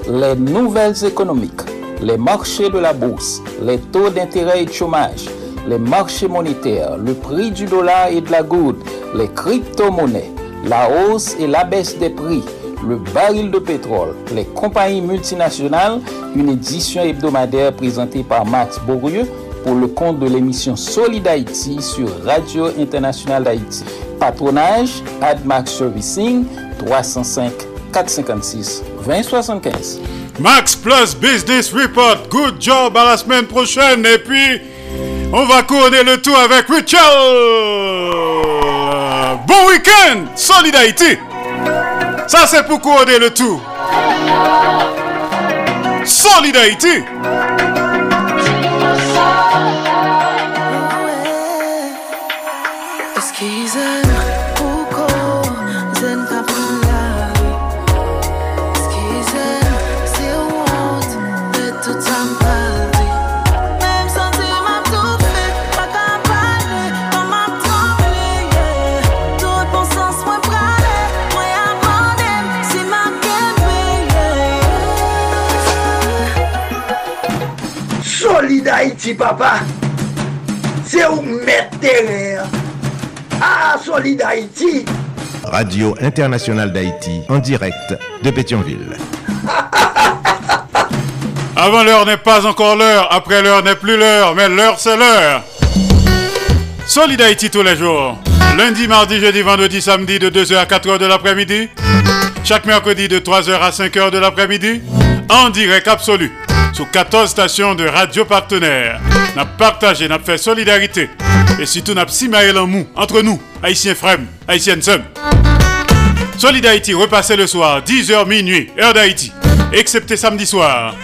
Speaker 18: les nouvelles économiques, les marchés de la bourse, les taux d'intérêt et de chômage, les marchés monétaires, le prix du dollar et de la goutte, les crypto-monnaies, la hausse et la baisse des prix, le baril de pétrole, les compagnies multinationales, une édition hebdomadaire présentée par Max Bourrieux pour le compte de l'émission Solid Haïti sur Radio Internationale d'Haïti. Patronage, AdMax Servicing, 305 456 2075.
Speaker 8: Max Plus Business Report. Good job à la semaine prochaine. Et puis, on va couronner le tout avec Richard. Bon week-end, Solid Haïti. Ça, c'est pour couronner le tout. Solid Haïti,
Speaker 9: papa. C'est où mettre terre. Ah, Solid Haïti.
Speaker 1: Radio Internationale d'Haïti, en direct de Pétionville.
Speaker 8: Avant l'heure n'est pas encore l'heure, après l'heure n'est plus l'heure, mais l'heure c'est l'heure. Solid Haïti tous les jours. Lundi, mardi, jeudi, vendredi, samedi de 2h à 4h de l'après-midi. Chaque mercredi de 3h à 5h de l'après-midi. En direct absolu. Sur 14 stations de radio partenaires. N'a partagé, n'a fait solidarité. Et surtout n'a simaé l'amour entre nous, haïtiens frères, haïtiennes sœurs. Solid Haïti le soir, 10h minuit, heure d'Haïti. Excepté samedi soir.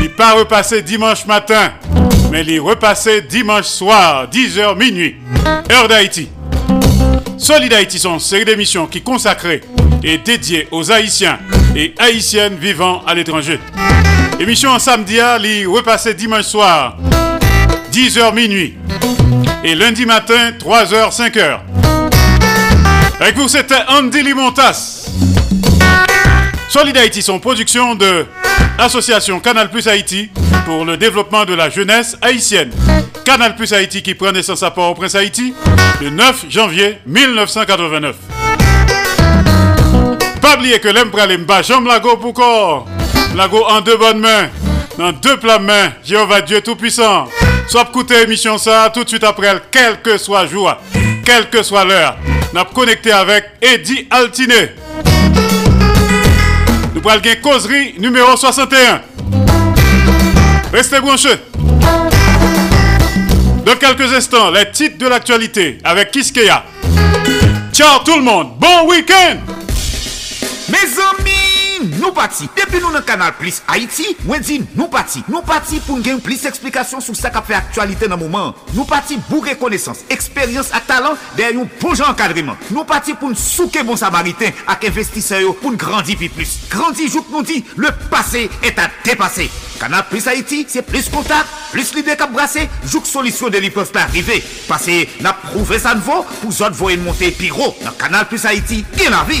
Speaker 8: Il pas repassé dimanche matin, mais il est repassé dimanche soir, 10h minuit, heure d'Haïti. Solid Haïti une série d'émissions qui consacrée et dédiée aux Haïtiens et Haïtiennes vivant à l'étranger. Émission en samedi, à li repassé dimanche soir, 10h minuit. Et lundi matin, 3h, 5h. Avec vous, c'était Andy Limontas. Solid Haïti, son production de l'association Canal Plus Haïti pour le développement de la jeunesse haïtienne. Canal Plus Haïti qui prend naissance à Port-au-Prince Haïti le 9 janvier 1989. Pas oublier que l'emprale mba jambe lago pour corps. Lago en deux bonnes mains, dans deux plats mains, Jéhovah Dieu Tout-Puissant. Soit écouter émission ça tout de suite après, quel que soit jour, quelle que soit l'heure. N'a connecté avec Eddie Altiné. nous prenons le causerie numéro 61. Restez branchés. Dans quelques instants, les titres de l'actualité avec Kiskeya. Ciao tout le monde, bon week-end
Speaker 37: Mes nou pati. Depi nou nan kanal Plus Haiti, mwen di nou pati. Nou pati pou n gen plis eksplikasyon sou sa ka fe aktualite nan mouman. Nou pati pou rekonesans, eksperyans ak talan der yon bon poujan kadriman. Nou pati pou n souke bon samariten ak investiseyo pou n grandi pi plus. Grandi jout nou di, le pase et a depase. Kanal Plus Haiti, se plus kontak, plus lide kap brase, jout solisyon de li peuf pa arrive. Pase na prouve sa nvo, pou zot voyen monte pi ro. Nan Kanal Plus Haiti, gen la vi.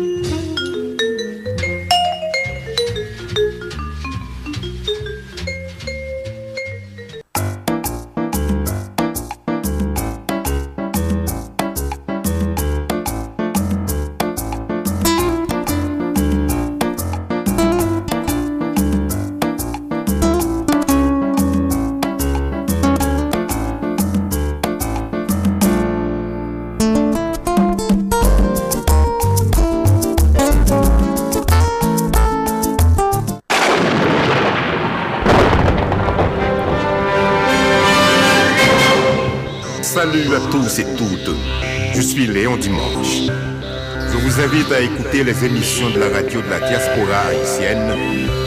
Speaker 38: Les émissions de la radio de la diaspora haïtienne,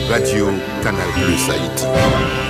Speaker 38: Radio Canal Plus Haïti.